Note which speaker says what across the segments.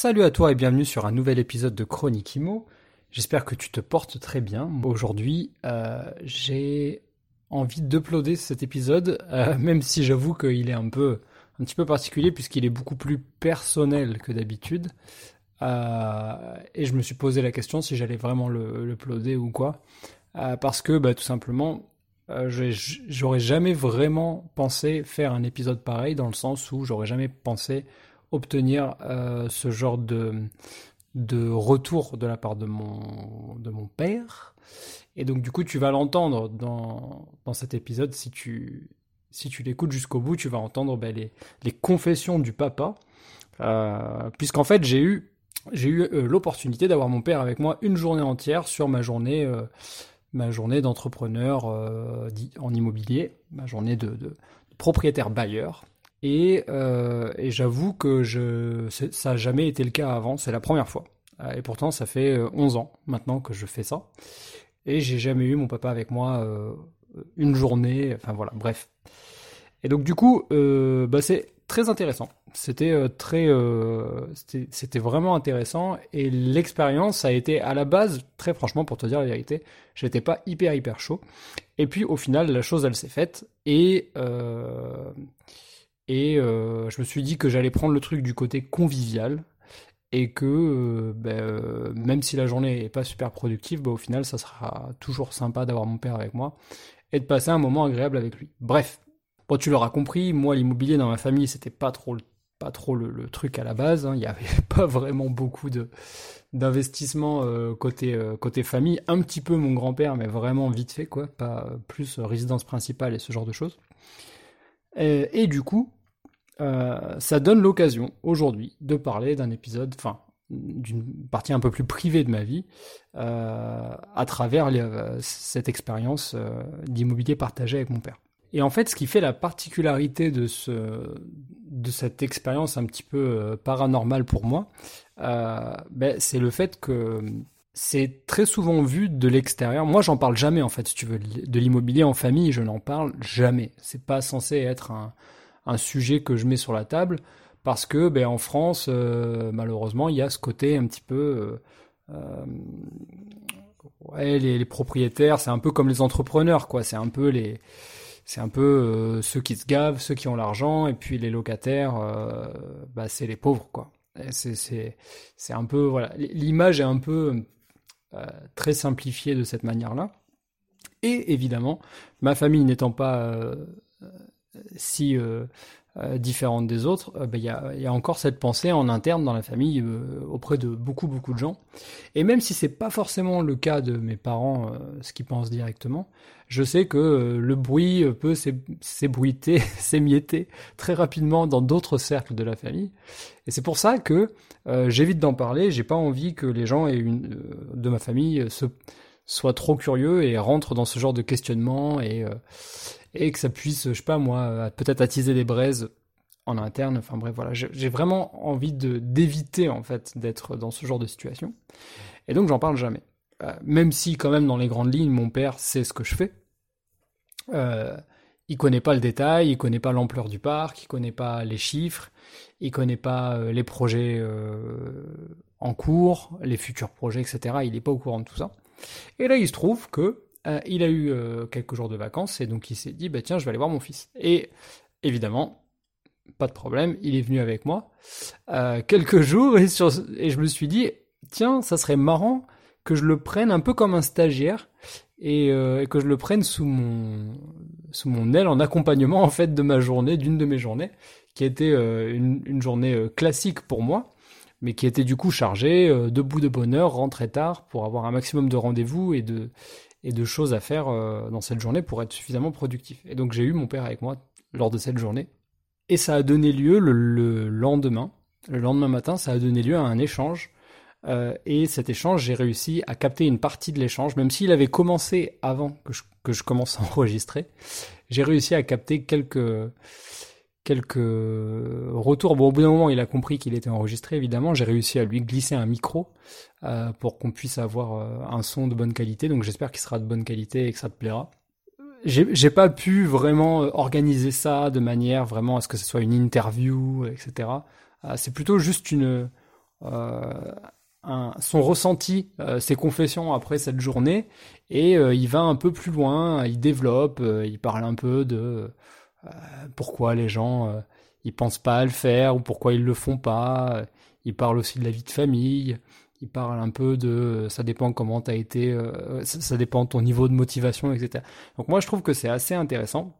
Speaker 1: Salut à toi et bienvenue sur un nouvel épisode de Chronique Imo. J'espère que tu te portes très bien. Aujourd'hui, euh, j'ai envie d'uploader cet épisode, euh, même si j'avoue qu'il est un peu, petit peu particulier puisqu'il est beaucoup plus personnel que d'habitude. Euh, et je me suis posé la question si j'allais vraiment le, uploader ou quoi, parce que bah, tout simplement, j'aurais jamais vraiment pensé faire un épisode pareil dans le sens où j'aurais jamais pensé obtenir euh, ce genre de, de retour de la part de mon, de mon père. Et donc du coup, tu vas l'entendre dans, dans cet épisode. Si tu, si tu l'écoutes jusqu'au bout, tu vas entendre ben, les, les confessions du papa. Euh, Puisqu'en fait, j'ai eu, eu euh, l'opportunité d'avoir mon père avec moi une journée entière sur ma journée, ma journée d'entrepreneur en immobilier, ma journée de, de propriétaire bailleur. Et, euh, et j'avoue que je, ça n'a jamais été le cas avant, c'est la première fois. Euh, et pourtant, ça fait 11 euh, ans maintenant que je fais ça. Et j'ai jamais eu mon papa avec moi euh, une journée, enfin voilà, bref. Et donc du coup, euh, bah, c'est très intéressant. C'était euh, très, c'était vraiment intéressant. Et l'expérience a été à la base, très franchement, pour te dire la vérité, j'étais pas hyper hyper chaud. Et puis au final, la chose elle s'est faite. Et et euh, je me suis dit que j'allais prendre le truc du côté convivial et que euh, ben, euh, même si la journée n'est pas super productive, ben, au final, ça sera toujours sympa d'avoir mon père avec moi et de passer un moment agréable avec lui. Bref, bon, tu l'auras compris, moi, l'immobilier dans ma famille, c'était pas trop, pas trop le, truc à la base. Hein. Il n'y avait pas vraiment beaucoup de d'investissement côté côté famille. Un petit peu mon grand-père, mais vraiment vite fait, quoi. Pas plus résidence principale et ce genre de choses. et du coup, euh, ça donne l'occasion aujourd'hui de parler d'un épisode, enfin d'une partie un peu plus privée de ma vie, euh, à travers euh, cette expérience d'immobilier partagé avec mon père. Et en fait, ce qui fait la particularité de, ce, de cette expérience un petit peu paranormale pour moi, ben, c'est le fait que c'est très souvent vu de l'extérieur. Moi, j'en parle jamais en fait, si tu veux, de l'immobilier en famille, je n'en parle jamais. C'est pas censé être un, un sujet que je mets sur la table parce que ben, en France, euh, malheureusement, il y a ce côté un petit peu. Euh, euh, les, propriétaires, c'est un peu comme les entrepreneurs, quoi. C'est un peu les. C'est un peu ceux qui se gavent, ceux qui ont l'argent, et puis les locataires, bah, c'est les pauvres, quoi. C'est un peu. Voilà. L'image est un peu très simplifiée de cette manière-là. Et évidemment, ma famille n'étant pas si euh, euh, différente des autres, euh, ben, il y, a, y, a, encore cette pensée en interne dans la famille auprès de beaucoup beaucoup de gens. Et même si c'est pas forcément le cas de mes parents, ce qu'ils pensent directement, je sais que le bruit peut s'ébruiter, s'émietter très rapidement dans d'autres cercles de la famille. Et c'est pour ça que j'évite d'en parler. J'ai pas envie que les gens une, de ma famille se soient trop curieux et rentrent dans ce genre de questionnement et et que ça puisse, je sais pas moi, peut-être attiser des braises en interne. Enfin bref, voilà, j'ai vraiment envie d'éviter en fait d'être dans ce genre de situation. Et donc j'en parle jamais. Euh, même si quand même dans les grandes lignes, mon père sait ce que je fais. Euh, il connaît pas le détail, il connaît pas l'ampleur du parc, il connaît pas les chiffres, il connaît pas euh, les projets euh, en cours, les futurs projets, etc. Il n'est pas au courant de tout ça. Et là, il se trouve que euh, il a eu euh, quelques jours de vacances et donc il s'est dit bah tiens je vais aller voir mon fils. Et évidemment pas de problème, il est venu avec moi euh, quelques jours et, je me suis dit tiens ça serait marrant que je le prenne un peu comme un stagiaire et, que je le prenne sous mon sous mon aile en accompagnement en fait de ma journée, d'une de mes journées, qui était une, une, journée classique pour moi, mais qui était du coup chargée, debout de bonne heure, rentrer tard pour avoir un maximum de rendez-vous et de et de choses à faire euh, dans cette journée pour être suffisamment productif. Et donc j'ai eu mon père avec moi lors de cette journée. Et ça a donné lieu le, lendemain, le lendemain matin, ça a donné lieu à un échange et cet échange, j'ai réussi à capter une partie de l'échange, même s'il avait commencé avant que je commence à enregistrer. J'ai réussi à capter quelques quelques retours. Bon, au bout d'un moment, il a compris qu'il était enregistré, évidemment. J'ai réussi à lui glisser un micro euh, pour qu'on puisse avoir euh, un son de bonne qualité. Donc, j'espère qu'il sera de bonne qualité et que ça te plaira. J'ai pas pu vraiment euh, organiser ça de manière vraiment à ce que ce soit une interview, etc. C'est plutôt juste son ressenti, ses confessions après cette journée, et il va un peu plus loin, il développe, il parle un peu de pourquoi les gens euh, ils pensent pas à le faire ou pourquoi ils le font pas. Ils parlent aussi de la vie de famille. Ils parlent un peu de ça dépend comment tu as été, euh, ça, dépend de ton niveau de motivation, etc. Donc moi je trouve que c'est assez intéressant.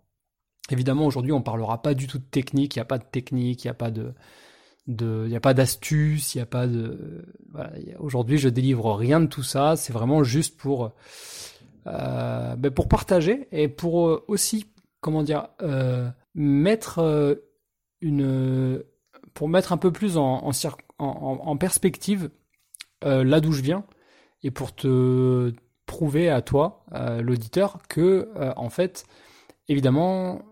Speaker 1: Évidemment aujourd'hui on parlera pas du tout de technique, il n'y a pas de technique, il n'y a pas de il a pas d'astuce, il n'y a pas de. Aujourd'hui, je délivre rien de tout ça. C'est vraiment juste pour euh, ben pour partager et pour aussi comment dire, euh, mettre euh, une, pour mettre un peu plus en, perspective euh, là d'où je viens et pour te prouver à toi, l'auditeur, que en fait, évidemment,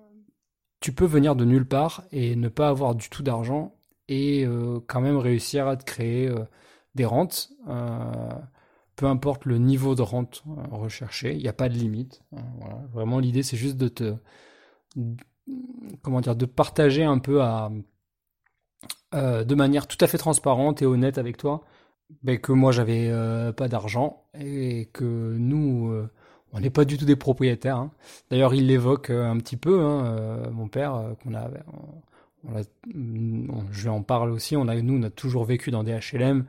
Speaker 1: tu peux venir de nulle part et ne pas avoir du tout d'argent et quand même réussir à te créer des rentes peu importe le niveau de rente euh, recherché, il n'y a pas de limite. Hein, Vraiment, l'idée, c'est juste de te, comment dire, de partager un peu euh, de manière tout à fait transparente et honnête avec toi, que moi, j'avais euh, pas d'argent et que nous, on n'est pas du tout des propriétaires. Hein. D'ailleurs, il l'évoque un petit peu, hein, mon père, qu'on a, je lui en parle aussi. On a, nous, on a toujours vécu dans des HLM.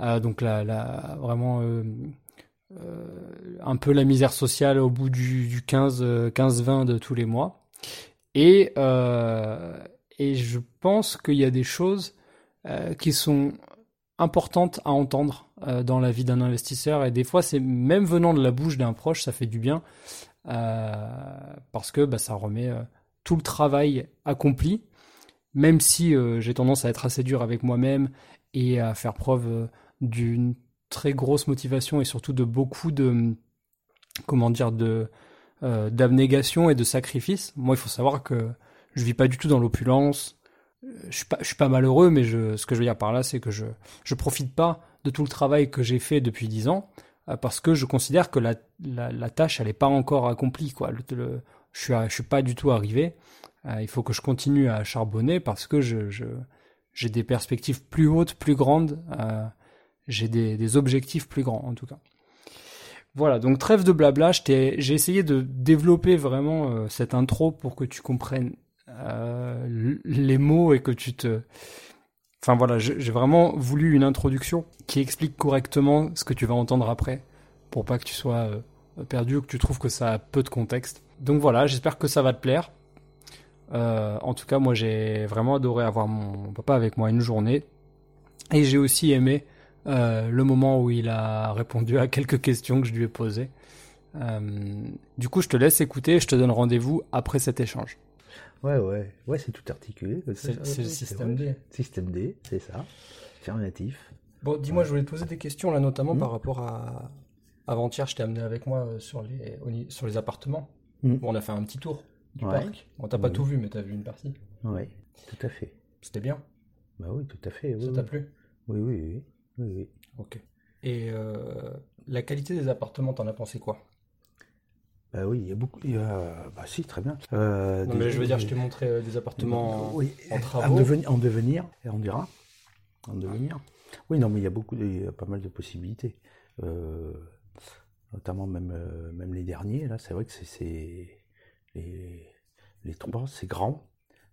Speaker 1: Euh, donc la, vraiment euh, euh, un peu la misère sociale au bout du, 15-20 de tous les mois. Et, et je pense qu'il y a des choses qui sont importantes à entendre dans la vie d'un investisseur. Et des fois, c'est même venant de la bouche d'un proche, ça fait du bien. parce que bah, ça remet tout le travail accompli, même si j'ai tendance à être assez dur avec moi-même et à faire preuve d'une très grosse motivation et surtout de beaucoup de comment dire de euh, d'abnégation et de sacrifice. Moi, il faut savoir que je vis pas du tout dans l'opulence. Euh, je suis pas, je suis pas malheureux, mais je, ce que je veux dire par là, c'est que je, je profite pas de tout le travail que j'ai fait depuis dix ans euh, parce que je considère que la, la, tâche, elle est pas encore accomplie, quoi. Je suis, je suis pas du tout arrivé. il faut que je continue à charbonner parce que je, je j'ai des perspectives plus hautes, plus grandes j'ai des, objectifs plus grands en tout cas. Voilà, donc trêve de blabla, j'ai essayé de développer vraiment euh, cette intro pour que tu comprennes euh, les mots et que tu te... Enfin voilà, j'ai vraiment voulu une introduction qui explique correctement ce que tu vas entendre après, pour pas que tu sois euh, perdu ou que tu trouves que ça a peu de contexte. Donc voilà, j'espère que ça va te plaire. en tout cas, moi j'ai vraiment adoré avoir mon papa avec moi une journée. Et j'ai aussi aimé euh, le moment où il a répondu à quelques questions que je lui ai posées. Euh, du coup, je te laisse écouter et je te donne rendez-vous après cet échange.
Speaker 2: Ouais, ouais, ouais, c'est tout articulé.
Speaker 1: C'est le système D.
Speaker 2: Système D, c'est ça. Affirmatif.
Speaker 1: Bon, dis-moi, je voulais te poser des questions là, notamment hmm. par rapport à. Avant-hier, je t'ai amené avec moi euh, sur les, sur les appartements. Bon, on a fait un petit tour du parc. On t'a pas tout vu, mais t'as vu une partie.
Speaker 2: Oui, tout à fait.
Speaker 1: C'était bien.
Speaker 2: Bah oui, tout à fait.
Speaker 1: Ça t'a plu?
Speaker 2: Oui, oui, oui. Oui, oui.
Speaker 1: Ok. Et euh, la qualité des appartements, t'en as pensé quoi?
Speaker 2: Bah oui, il y a beaucoup. Bah si, très bien.
Speaker 1: Euh, non, mais je veux dire, je t'ai montré euh, des appartements en, travaux.
Speaker 2: En, devenir, en devenir, et on dira. En devenir. Oui, non, mais il y a beaucoup, il y a pas mal de possibilités. notamment même, même les derniers, là, c'est vrai que c'est. Les, les trois, c'est grand.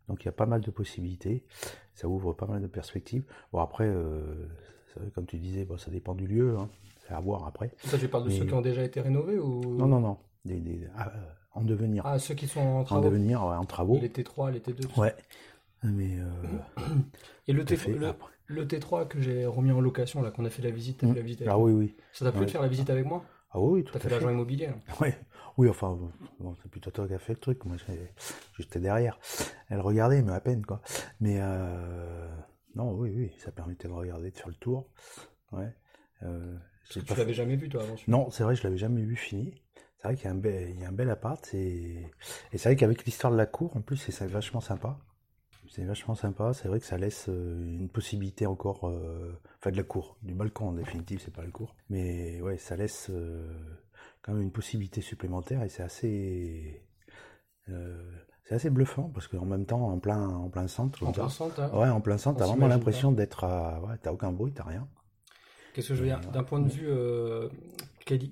Speaker 2: Donc il y a pas mal de possibilités. Ça ouvre pas mal de perspectives. Bon, après, comme tu disais, bon, ça dépend du lieu, hein. c'est à voir après.
Speaker 1: Ça, tu parles de ceux qui ont déjà été rénovés ou?
Speaker 2: Non, non, non, des, ah, euh, en devenir.
Speaker 1: Ah, ceux qui sont en travaux.
Speaker 2: En devenir, en travaux.
Speaker 1: Les T3, les T2.
Speaker 2: Ouais. Mais euh,
Speaker 1: Et le, T3, le, T3 que j'ai remis en location, là, qu'on a fait la visite, fait la visite avec
Speaker 2: Ah oui, oui.
Speaker 1: Ça t'a plu de faire la visite avec moi?
Speaker 2: Ah oui,
Speaker 1: tout as fait l'agent immobilier.
Speaker 2: Ouais. Oui, enfin, c'est plutôt toi qui as fait le truc. Moi, j'étais derrière. Elle regardait, mais à peine, quoi. Mais euh, non, oui, oui, ça permettait de regarder, de faire le tour. Ouais. Euh,
Speaker 1: tu l'avais jamais vu, toi, avant
Speaker 2: Non, c'est vrai, je l'avais jamais vu fini. C'est vrai qu'il y a un bel, il y a un bel appart. Et, et c'est vrai qu'avec l'histoire de la cour, en plus, c'est vachement sympa. C'est vachement sympa. C'est vrai que ça laisse euh, une possibilité encore. Euh, enfin, de la cour. Du balcon, en définitive, c'est pas la cour. Mais ouais, ça laisse euh, quand même une possibilité supplémentaire et c'est assez. C'est assez bluffant parce qu'en même temps, en plein, en plein centre.
Speaker 1: En plein centre, hein.
Speaker 2: Ouais, en plein centre, t'as vraiment l'impression d'être à. Ouais, t'as aucun bruit, t'as rien.
Speaker 1: Qu'est-ce que je veux dire? D'un point de vue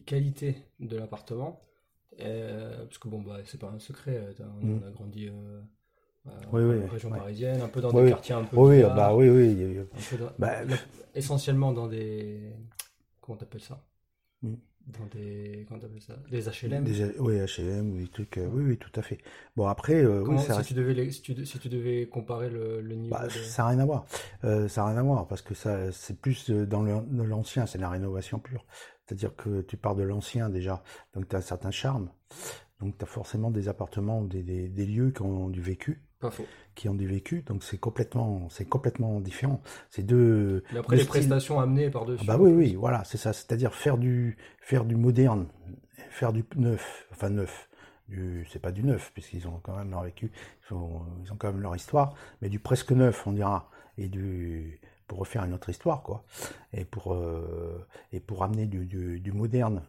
Speaker 1: qualité de l'appartement, parce que bon, bah, c'est pas un secret, on mm. a grandi
Speaker 2: euh, oui, oui,
Speaker 1: région parisienne, un peu dans des quartiers un peu.
Speaker 2: Oui, bah oui, oui.
Speaker 1: Bah, essentiellement dans des. Comment t'appelles ça? Hmm. Dans des. Comment t'appelles ça? Des HLM
Speaker 2: Oui, HLM, oui, trucs. Euh, oui, oui, tout à fait. Bon, après. Euh,
Speaker 1: Comment, si, tu devais si, tu, si, tu devais comparer le, le niveau.
Speaker 2: Bah, ça n'a rien à voir. ça n'a rien à voir parce que ça c'est plus dans l'ancien, c'est la rénovation pure. C'est-à-dire que tu pars de l'ancien déjà, donc tu as un certain charme. Donc tu as forcément des appartements ou des, des, des lieux qui ont du vécu qui ont du vécu, donc c'est complètement, c'est complètement différent. C'est deux.
Speaker 1: Mais après les prestations amenées par dessus.
Speaker 2: Ah bah oui, oui, voilà, c'est ça. C'est-à-dire faire du, faire du moderne, faire du neuf, enfin neuf. C'est pas du neuf puisqu'ils ont quand même leur vécu, ils ont, ils ont quand même leur histoire, mais du presque neuf, on dira, et du pour refaire une autre histoire, quoi, et pour euh, et pour amener du, du, du moderne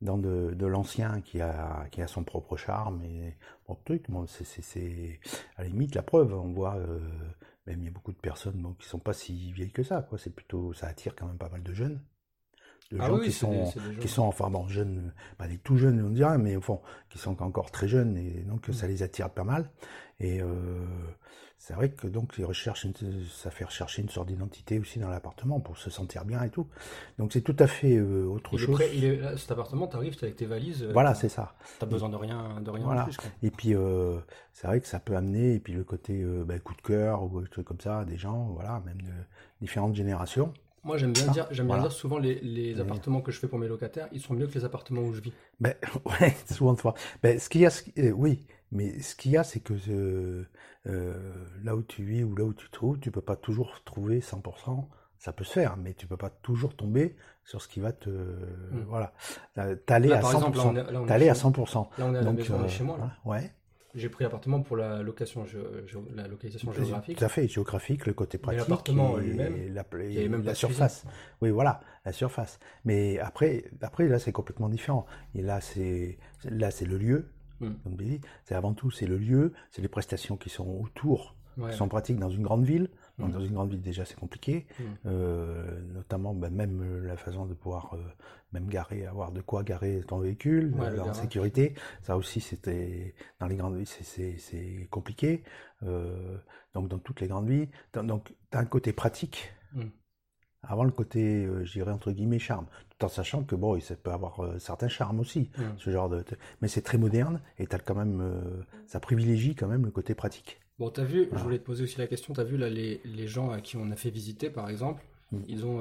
Speaker 2: dans de, de l'ancien qui a, qui a son propre charme et bon truc. Bon, c'est à la limite la preuve. On voit euh, même il y a beaucoup de personnes bon, qui sont pas si vieilles que ça. Quoi. C'est plutôt ça attire quand même pas mal de jeunes. De ah gens qui sont qui sont enfin bon jeunes, pas des tout jeunes on dirait, mais au fond qui sont encore très jeunes et donc ça mm. les attire pas mal. Et euh, c'est vrai que donc ils recherchent une, ça fait rechercher une sorte d'identité aussi dans l'appartement pour se sentir bien et tout. Donc c'est tout à fait euh, autre chose.
Speaker 1: il est, cet appartement, tu arrives avec tes valises.
Speaker 2: Euh, voilà, c'est ça.
Speaker 1: T'as besoin de rien, de rien
Speaker 2: voilà.
Speaker 1: plus.
Speaker 2: Et puis euh, c'est vrai que ça peut amener et puis le côté bah, coup de cœur ou des trucs comme ça des gens, voilà, même de différentes générations.
Speaker 1: Moi, j'aime bien, dire, j'aime bien dire souvent les, les appartements que je fais pour mes locataires, ils sont mieux que les appartements où je vis.
Speaker 2: Ben, ouais, souvent de fois. Ben, ce qu'il y a, oui, mais ce qu'il y a, c'est que euh, là où tu vis ou là où tu trouves, tu peux pas toujours trouver 100%. Ça peut se faire, mais tu peux pas toujours tomber sur ce qui va te, voilà, t'aller à 100%. T'aller à 100%.
Speaker 1: Là, on est à la maison, euh, chez moi. Là.
Speaker 2: Ouais.
Speaker 1: J'ai pris l'appartement pour la location, la localisation géographique.
Speaker 2: Tout à fait, géographique, le côté pratique.
Speaker 1: L'appartement lui-même.
Speaker 2: La, même la surface. Oui, voilà, la surface. Mais après, après là, c'est complètement différent. Et là, c'est, là, c'est le lieu, Mm. c'est avant tout c'est le lieu, c'est les prestations qui sont autour, qui sont pratiques dans une grande ville. Mm. dans une grande ville déjà c'est compliqué, mm. euh, notamment bah, même euh, la façon de pouvoir euh, même garer, avoir de quoi garer ton véhicule en sécurité. Ça aussi c'était dans les grandes villes c'est compliqué. donc dans toutes les grandes villes, donc tu as un côté pratique avant le côté, euh, je dirais entre guillemets, charme, tout en sachant que bon, ça peut avoir euh, certains charmes aussi, mm. ce genre de. Mais c'est très moderne et as quand même, euh, ça privilégie quand même le côté pratique.
Speaker 1: Bon, t'as vu, je voulais te poser aussi la question, t'as vu là les, les, gens à qui on a fait visiter, par exemple, mm. ils ont,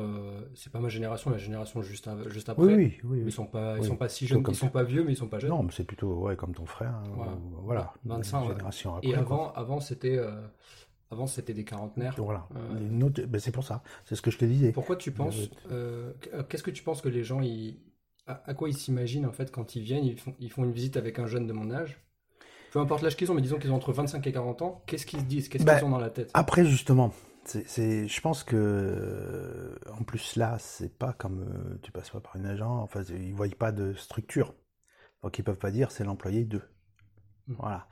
Speaker 1: c'est pas ma génération, la génération juste, juste après.
Speaker 2: Oui, oui,
Speaker 1: Ils sont pas, ils sont pas si jeunes, ils sont pas vieux, mais ils sont pas jeunes.
Speaker 2: Non, mais c'est plutôt ouais comme ton frère. Hein, voilà.
Speaker 1: 25. Génération après, et avant, avant c'était avant, c'était des quarantenaires.
Speaker 2: Voilà. Ben, c'est pour ça. C'est ce que je te disais.
Speaker 1: Pourquoi tu penses. Euh, euh, euh, qu'est-ce que tu penses que les gens. Ils... À, quoi ils s'imaginent, en fait, quand ils viennent ils font, ils font une visite avec un jeune de mon âge? Peu importe l'âge qu'ils ont, mais disons qu'ils ont entre 25 et 40 ans. Qu'est-ce qu'ils se disent? Qu'est-ce ben, qu'ils ont dans la tête?
Speaker 2: Après, justement. Je pense que, en plus là, c'est pas comme tu passes pas par une agent. Enfin, ils voient pas de structure, donc ils peuvent pas dire c'est l'employé 2. Voilà.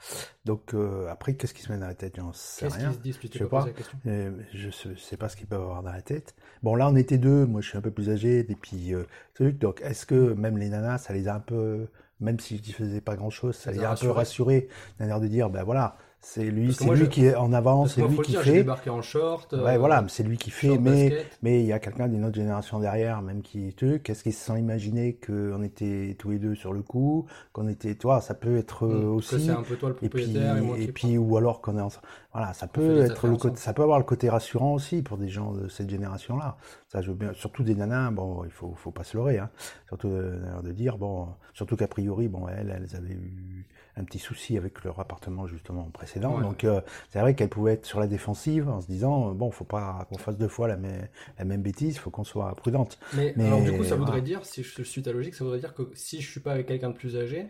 Speaker 2: Donc euh, après, qu'est-ce qui se met dans la tête? J'en sais rien.
Speaker 1: Se disent,
Speaker 2: je sais pas. Euh, je sais, sais pas ce qu'ils peuvent avoir dans la tête. Bon, là, on était deux. Moi, je suis un peu plus âgé. Et puis, euh, truc. Donc, est-ce que même les nanas, ça les a un peu, même si je faisais pas grand-chose, ça, les a un peu rassurés, d'un air de dire, ben voilà, c'est lui, c'est lui qui est en avant, c'est lui qui fait.
Speaker 1: débarqué en short.
Speaker 2: Ouais, voilà, c'est lui qui fait, mais mais il y a quelqu'un d'une autre génération derrière, même qui truc. Qu'est-ce qu'ils se sont imaginés qu'on était tous les deux sur le coup, qu'on était, toi, ça peut être mm. aussi.
Speaker 1: c'est un peu toi le propriétaire
Speaker 2: et, puis, et, puis ou alors qu'on est ensemble. voilà, ça peut être le côté, ça peut avoir le côté rassurant aussi pour des gens de cette génération-là. Ça, je veux bien, surtout des nanas, bon, il faut, faut pas se leurrer, hein. Surtout euh, de dire, bon, surtout qu'a priori, bon, elles, elles avaient eu un petit souci avec leur appartement justement précédent,
Speaker 1: Ouais.
Speaker 2: donc euh, c'est vrai qu'elles pouvaient être sur la défensive en se disant, euh, bon, faut pas qu'on fasse deux fois la même, la même bêtise, faut qu'on soit prudente.
Speaker 1: Mais,
Speaker 2: Mais
Speaker 1: alors du coup, ça
Speaker 2: voilà.
Speaker 1: voudrait dire, si je suis ta logique, ça voudrait dire que si je suis pas avec quelqu'un de plus âgé,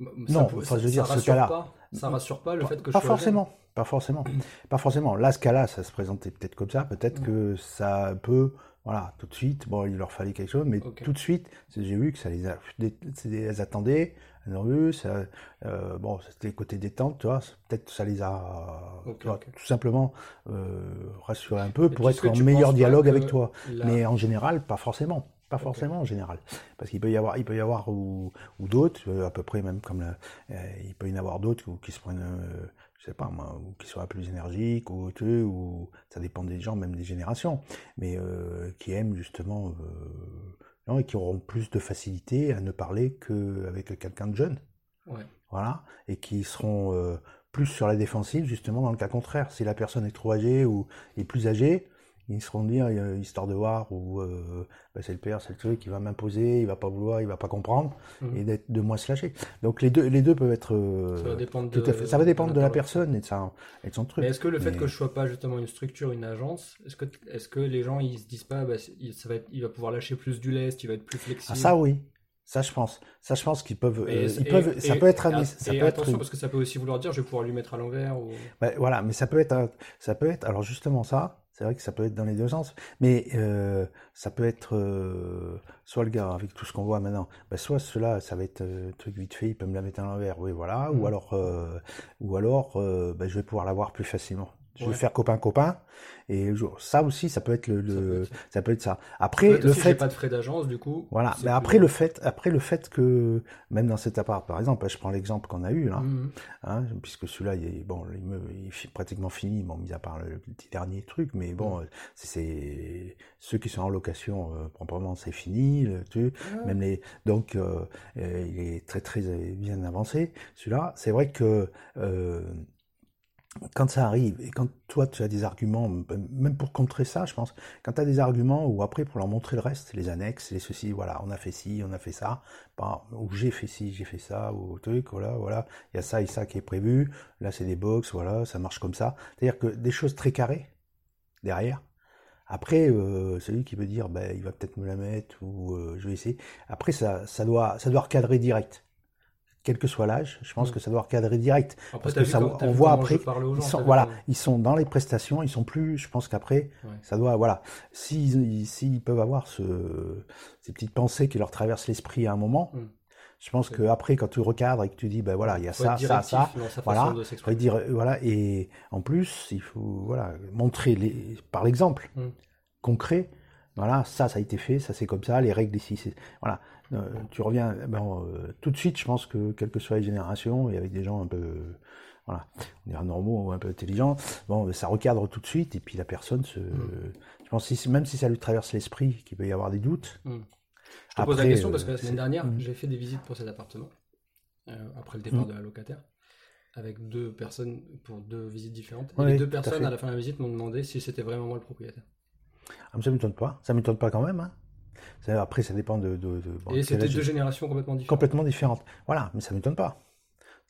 Speaker 1: m- ça
Speaker 2: Non,
Speaker 1: peut-
Speaker 2: enfin, je veux
Speaker 1: ça
Speaker 2: dire, ce cas-là.
Speaker 1: Ça rassure pas le fait que
Speaker 2: pas
Speaker 1: je sois âgé.
Speaker 2: forcément, pas forcément, pas forcément. Là, ce cas-là, ça se présentait peut-être comme ça. Peut-être
Speaker 1: Mm.
Speaker 2: que ça peut, voilà, tout de suite. Bon, il leur fallait quelque chose, mais tout de suite, j'ai vu que ça les a, c'est- elles attendaient, nerveux. Ça, euh, bon, c'était côté détente, tu vois. Peut-être ça les a, tu vois, tout simplement euh, rassurés un peu pour être en meilleur dialogue avec toi.
Speaker 1: la-
Speaker 2: Mais en général, pas forcément. Pas forcément en général. Parce qu'il peut y avoir, il peut y avoir ou, ou d'autres, euh, à peu près même comme la- euh, il peut y en avoir d'autres qui se prennent, euh, je sais pas moi, ou qui soient plus énergiques ou ou ça dépend des gens, même des générations, mais euh, qui aiment justement, euh, non, et qui auront plus de facilité à ne parler qu'avec quelqu'un de jeune.
Speaker 1: Ouais.
Speaker 2: Voilà, et qui seront euh, plus sur la défensive, justement, dans le cas contraire. Si la personne est trop âgée ou est plus âgée, ils seront dire, euh, histoire de voir, ou euh, bah, c'est le père, c'est le truc, il va m'imposer, il va pas vouloir, il va pas comprendre,
Speaker 1: Mhm.
Speaker 2: et d'être de moins se lâcher. Donc les deux, les deux peuvent être. euh,
Speaker 1: Ça va dépendre
Speaker 2: tout
Speaker 1: de-
Speaker 2: fait. Ça va dépendre de la personne et de, sa, et de son truc.
Speaker 1: Mais est-ce que le fait
Speaker 2: Mais-
Speaker 1: que je sois pas justement une structure, une agence, est-ce que, est-ce que les gens ils se disent pas, bah, il, ça va être- il va pouvoir lâcher plus du lest, il va être plus
Speaker 2: Ah,
Speaker 1: flexible?
Speaker 2: ça oui, ça je pense. Ça je pense qu'ils peuvent.
Speaker 1: Et-
Speaker 2: euh, ils
Speaker 1: et-
Speaker 2: peuvent ça peut être un. ça peut être
Speaker 1: attention
Speaker 2: une-
Speaker 1: parce que ça peut aussi vouloir dire je vais pouvoir lui mettre à l'envers ou.
Speaker 2: Ouais, voilà, mais ça peut être, un- ça peut être, alors justement ça, c'est vrai que ça peut être dans les deux sens, mais euh, ça peut être euh, soit le gars avec tout ce qu'on voit maintenant, bah, soit cela, ça va être euh, truc vite fait, il peut me la mettre à l'envers, oui voilà, ou alors, euh, ou alors, euh, bah, je vais pouvoir l'avoir plus facilement. Je vais
Speaker 1: Ouais.
Speaker 2: faire copain copain, et ça aussi, ça peut être le,
Speaker 1: Ça peut
Speaker 2: le-
Speaker 1: être-
Speaker 2: ça peut être ça. Après, le fait,
Speaker 1: pas de frais d'agence du coup.
Speaker 2: voilà, mais
Speaker 1: plus-
Speaker 2: après le fait, après le fait que même dans cet appart, par exemple, je prends l'exemple qu'on a eu là,
Speaker 1: Mhm.
Speaker 2: hein, puisque celui-là, il est, bon, il est pratiquement fini, bon, mis à part le petit dernier truc, mais bon, euh, c'est ceux qui sont en location euh, proprement, c'est fini, le
Speaker 1: Ah.
Speaker 2: même les, donc euh, euh, il est très très euh, bien avancé. Celui-là, c'est vrai que euh, quand ça arrive, et quand toi tu as des arguments, même pour contrer ça, je pense, quand tu as des arguments, ou après pour leur montrer le reste, les annexes, les ceci, voilà, on a fait ci, on a fait ça, bah, ou j'ai fait ci, j'ai fait ça, ou truc, voilà, voilà, il y a ça et ça qui est prévu, là c'est des box, voilà, ça marche comme ça. C'est-à-dire que des choses très carrées derrière. Après, euh, celui qui veut dire, ben, il va peut-être me la mettre, ou euh, je vais essayer. Après, ça, ça doit, ça doit recadrer direct. Quel que soit l'âge, je pense
Speaker 1: Mm.
Speaker 2: que ça doit recadrer direct.
Speaker 1: Après,
Speaker 2: Parce que ça, on voit après, ils sont, voilà, ils sont dans les prestations, ils sont plus, je pense qu'après,
Speaker 1: Ouais.
Speaker 2: ça doit, voilà, s'ils s'ils peuvent avoir ce, ces petites pensées qui leur traversent l'esprit à un moment,
Speaker 1: Mm.
Speaker 2: je pense
Speaker 1: C'est-
Speaker 2: que après, quand tu recadres et que tu dis, ben voilà, il y a ça, ça, ça, voilà,
Speaker 1: de
Speaker 2: dire, voilà, et en plus, il faut, voilà, montrer les, par l'exemple
Speaker 1: Mm.
Speaker 2: concret, voilà, ça, ça a été fait, ça c'est comme ça, les règles ici, c'est, voilà, tu reviens, ben, euh, tout de suite, je pense que quelles que soient les générations, et avec des gens un peu, voilà, on dirait normaux ou un peu intelligents, bon, ça recadre tout de suite, et puis la personne se,
Speaker 1: Mm.
Speaker 2: je pense, si, même si ça lui traverse l'esprit, qu'il peut y avoir des doutes,
Speaker 1: Mm. Je te pose la question
Speaker 2: euh,
Speaker 1: parce que la semaine dernière,
Speaker 2: Mm.
Speaker 1: j'ai fait des visites pour cet appartement, euh, après le départ de la locataire, avec deux personnes pour deux visites différentes. Et les deux
Speaker 2: à
Speaker 1: personnes, à la fin de la visite, m'ont demandé si c'était vraiment moi le propriétaire.
Speaker 2: ah, mais ça m'étonne pas, ça m'étonne pas quand même, hein. Après, ça dépend de, de, de- bon,
Speaker 1: Et c'était deux générations complètement différentes.
Speaker 2: complètement différentes. Voilà, mais ça m'étonne pas.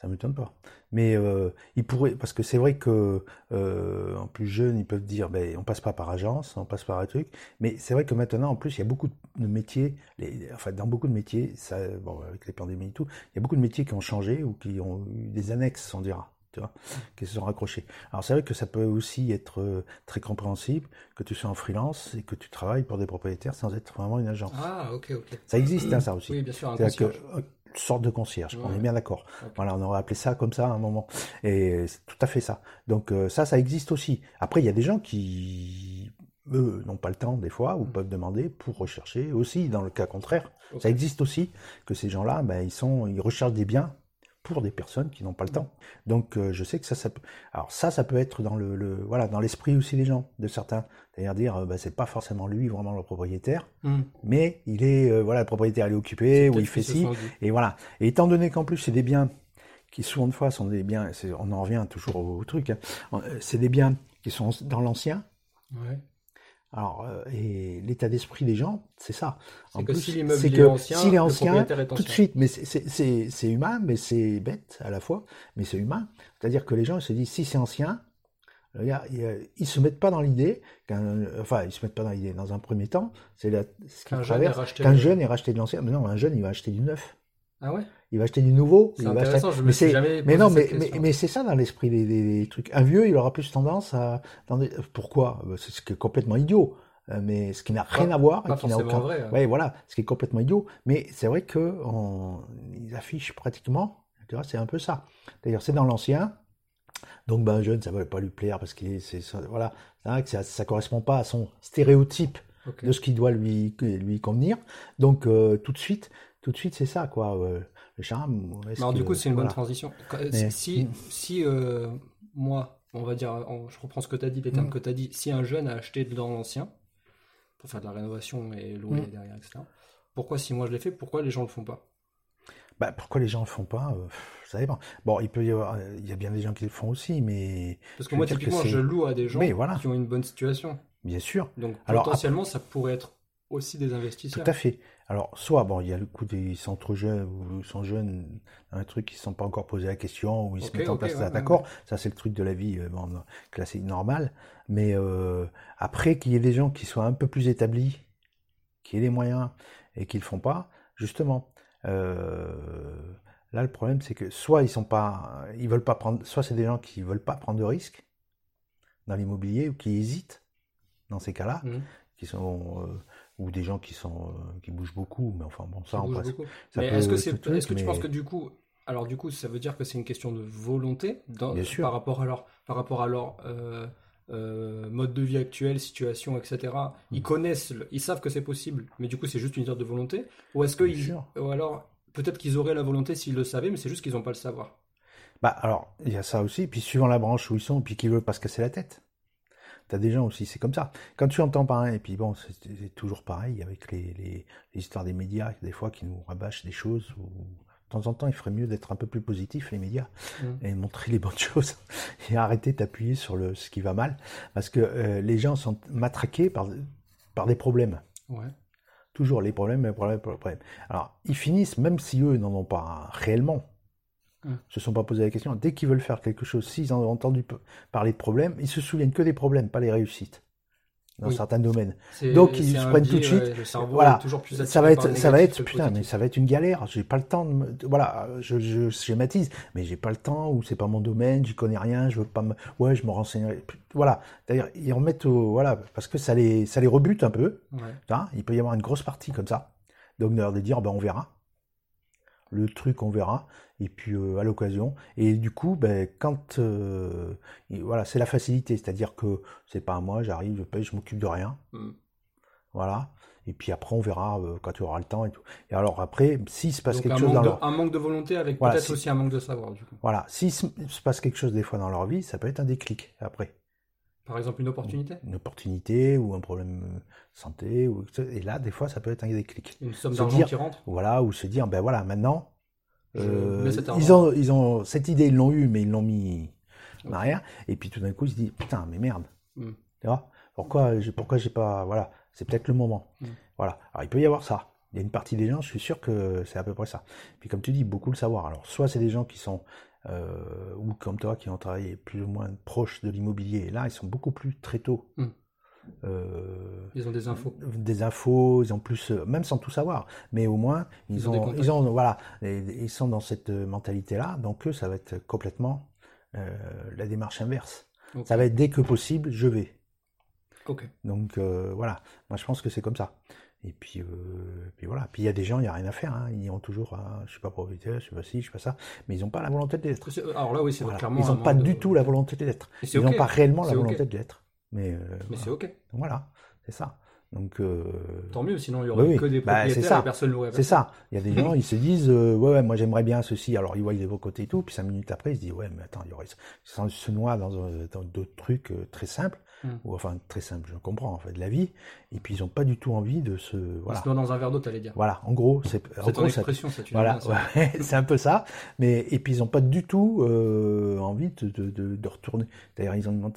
Speaker 2: Ça m'étonne pas. Mais euh, ils pourraient, parce que c'est vrai que euh, en plus jeunes, ils peuvent dire, ben, on passe pas par agence, on passe par un truc. Mais c'est vrai que maintenant, en plus, il y a beaucoup de métiers, les, enfin dans beaucoup de métiers, ça, bon, avec les pandémies et tout, il y a beaucoup de métiers qui ont changé ou qui ont eu des annexes, on dira, tu vois, qui se sont raccrochés. Alors c'est vrai que ça peut aussi être euh, très compréhensible que tu sois en freelance et que tu travailles pour des propriétaires sans être vraiment une agence.
Speaker 1: Ah, ok, ok.
Speaker 2: Ça existe, hein, ça aussi.
Speaker 1: Oui, bien sûr, un
Speaker 2: C'est-à-dire
Speaker 1: concierge.
Speaker 2: que, euh, une sorte de concierge, on est bien d'accord. Voilà, on aurait appelé ça comme ça à un moment. Et c'est tout à fait ça. Donc euh, ça, ça existe aussi. Après, il y a des gens qui, eux, n'ont pas le temps des fois, ou
Speaker 1: Mm.
Speaker 2: peuvent demander pour rechercher aussi, dans le cas contraire. Ça existe aussi que ces gens-là, ben, ils sont, ils recherchent des biens pour des personnes qui n'ont pas le temps. Donc euh, je sais que ça, ça peut. Alors ça, ça peut être dans le, le- voilà, dans l'esprit aussi des gens, de certains. C'est-à-dire dire, euh, ben, c'est pas forcément lui vraiment le propriétaire,
Speaker 1: Mm.
Speaker 2: mais il est, euh, voilà, le propriétaire il est occupé ou il fait ci. Et voilà. Et étant donné qu'en plus c'est des biens qui souvent de fois sont des biens, on en revient toujours au, truc, hein. c'est des biens qui sont dans l'ancien.
Speaker 1: Ouais.
Speaker 2: Alors, euh, et l'état d'esprit des gens, c'est ça.
Speaker 1: En plus, si l'immeuble est ancien, s'il est ancien,
Speaker 2: tout de suite, mais c'est humain, mais c'est bête à la fois, mais c'est humain. C'est-à-dire que les gens se disent, si c'est ancien, ils se mettent pas dans l'idée, enfin, ils se mettent pas dans l'idée. Dans un premier temps, c'est ce qu'un jeune, qu'un jeune ait racheté de l'ancien. Mais non, un jeune, il va acheter du neuf.
Speaker 1: Ah ouais?
Speaker 2: Il va acheter du nouveau.
Speaker 1: C'est intéressant,
Speaker 2: je
Speaker 1: me suis jamais
Speaker 2: Mais non, mais, mais, c'est ça dans l'esprit des, trucs. Un vieux, il aura plus tendance à... Pourquoi? Bah, C'est ce qui est complètement idiot. Euh, mais ce qui n'a rien à voir.
Speaker 1: Pas qui n'a aucun... vrai. Hein.
Speaker 2: Ouais, voilà, ce qui est complètement idiot. Mais c'est vrai que on... ils affichent pratiquement, tu vois, c'est un peu ça. D'ailleurs, c'est dans l'ancien. Donc, ben, un jeune, ça ne va pas lui plaire parce qu'il c'est, voilà, que ça, ça correspond pas à son stéréotype de ce qui doit lui, lui convenir. Donc, euh, tout de suite, tout de suite, c'est ça, quoi. Euh, le charme.
Speaker 1: Alors, du coup, c'est une bonne transition. si, si euh, moi, on va dire, je reprends ce que tu as dit, les termes mm. que tu as dit, si un jeune a acheté dans l'ancien, pour faire de la rénovation et louer mm. derrière, etc., pourquoi, si moi je l'ai fait, pourquoi les gens le font pas?
Speaker 2: Bah, pourquoi les gens le font pas euh, Ça dépend. Bon, il peut y avoir, il y a bien des gens qui le font aussi, mais
Speaker 1: parce que moi typiquement, je loue à des gens qui ont une bonne situation.
Speaker 2: Bien sûr.
Speaker 1: Donc potentiellement, ça pourrait être aussi des investisseurs.
Speaker 2: Tout à fait. Alors, soit, bon, il y a le coup des centres jeunes ou sont jeunes, un truc qui ne sont pas encore posé la question, où ils se mettent en place, d'accord, ça c'est le truc de la vie euh, bon, classique, normale, mais euh, après qu'il y ait des gens qui soient un peu plus établis, qui aient les moyens et qui ne le font pas, justement, euh, là le problème c'est que soit ils sont pas, ils veulent pas prendre, soit c'est des gens qui veulent pas prendre de risques dans l'immobilier ou qui hésitent dans ces cas-là, mmh. qui sont ou des gens qui sont euh, qui bougent beaucoup, mais enfin bon, ça, on passe.
Speaker 1: mais est-ce que, c'est, est-ce que tu penses que du coup, alors du coup, ça veut dire que c'est une question de volonté dans, par rapport à leur, par rapport à leur euh, euh, mode de vie actuel, situation, etc. Ils mm. connaissent, ils savent que c'est possible, mais du coup, c'est juste une histoire de volonté? Ou est-ce que ils, ou alors peut-être qu'ils auraient la volonté s'ils le savaient, mais c'est juste qu'ils n'ont pas le savoir?
Speaker 2: Bah alors, il y a ça aussi, puis suivant la branche où ils sont, puis qu'ils veulent pas se casser la tête. T'as des gens aussi, c'est comme ça. Quand tu entends pareil, et puis bon, c'est toujours pareil avec les, les, histoires des médias, des fois qui nous rabâchent des choses où de temps en temps, il ferait mieux d'être un peu plus positif, les médias, mm. et montrer les bonnes choses, et arrêter d'appuyer sur le, ce qui va mal, parce que euh, les gens sont matraqués par, par des problèmes.
Speaker 1: Ouais.
Speaker 2: Toujours les problèmes, les problèmes, les problèmes. Alors, ils finissent, même si eux n'en ont pas réellement, se sont pas posé la question. Dès qu'ils veulent faire quelque chose, s'ils ont entendu parler de problèmes, ils se souviennent que des problèmes, pas les réussites dans certains domaines. Donc ils se prennent tout de suite. voilà, ça va être, ça va être, putain, mais ça va être une galère. J'ai pas le temps de, voilà, je, je schématise, mais j'ai pas le temps ou c'est pas mon domaine, j'y connais rien, je veux pas me, ouais, je me renseignerai. Voilà, d'ailleurs ils remettent, au... voilà, parce que ça les, ça les rebute un peu. Hein, il peut y avoir une grosse partie comme ça. Donc de dire, ben on verra le truc, on verra. Et puis euh, à l'occasion. Et du coup, ben, quand euh, voilà, c'est la facilité, c'est-à-dire que c'est pas à moi, j'arrive, je paye, je m'occupe de rien. Mm. Voilà. Et puis après, on verra euh, quand tu auras le temps et tout. Et alors après, s'il se passe quelque chose dans leur...
Speaker 1: un manque de volonté avec peut-être aussi un manque de savoir. Du coup.
Speaker 2: Voilà. S'il se passe quelque chose des fois dans leur vie, ça peut être un déclic après.
Speaker 1: Par exemple, une opportunité?
Speaker 2: Une opportunité ou un problème santé. Ou... Et là, des fois, ça peut être un déclic.
Speaker 1: Une somme d'argent qui rentre?
Speaker 2: Voilà, ou se dire, ben voilà, maintenant, euh, ils, ont, ils ont cette idée, ils l'ont eu, mais ils l'ont mis en arrière. Et puis tout d'un coup, ils se disent, putain, mais merde. Hmm. Tu vois? Pourquoi, pourquoi j'ai pas. Voilà, c'est peut-être le moment. Hmm. Voilà. Alors, il peut y avoir ça. Il y a une partie des gens, je suis sûr que c'est à peu près ça. Puis comme tu dis, beaucoup le savoir. Alors, soit c'est des gens qui sont euh, ou comme toi qui ont travaillé plus ou moins proche de l'immobilier. Là, ils sont beaucoup plus très tôt.
Speaker 1: Hmm. Euh, ils ont des infos.
Speaker 2: Des infos, ils ont plus, euh, même sans tout savoir, mais au moins ils, ont, ils ont, voilà, ils sont dans cette mentalité-là. Donc eux, ça va être complètement la démarche inverse. Ça va être dès que possible, je vais. Donc voilà, moi je pense que c'est comme ça. Et puis, euh, puis voilà. Puis il y a des gens, il n'y a rien à faire. Hein. Ils ont toujours, un, je suis pas propriétaire, je suis pas ci, je suis pas ça. Mais ils n'ont pas la volonté de l'être.
Speaker 1: Alors là, oui, c'est clairement.
Speaker 2: Ils n'ont pas du tout la volonté de l'être. Ils n'ont pas réellement la volonté de l'être. Mais, euh,
Speaker 1: mais c'est ok.
Speaker 2: Voilà, c'est ça. Donc, euh...
Speaker 1: Tant mieux, sinon il y aurait que des bah, propriétaires bah, et personne l'aurait
Speaker 2: C'est ça. Il y a des gens, ils se disent, euh, ouais, ouais, moi j'aimerais bien ceci. Alors ils voient les beaux côtés et tout. Puis cinq minutes après, ils se disent, ouais, mais attends, il y aurait. Ils se noient dans, dans d'autres trucs très simples.
Speaker 1: Mm.
Speaker 2: ou enfin très simple, je comprends en fait, de la vie, et puis ils n'ont pas du tout envie de se.
Speaker 1: Il
Speaker 2: Voilà.
Speaker 1: se dans un verre d'eau, t'allais dire.
Speaker 2: Voilà, en gros, c'est
Speaker 1: C'est ton expression, ça, tu
Speaker 2: voilà, ouais, c'est un peu ça. Mais et puis ils n'ont pas du tout euh, envie de, de, de, de retourner. D'ailleurs, ils ont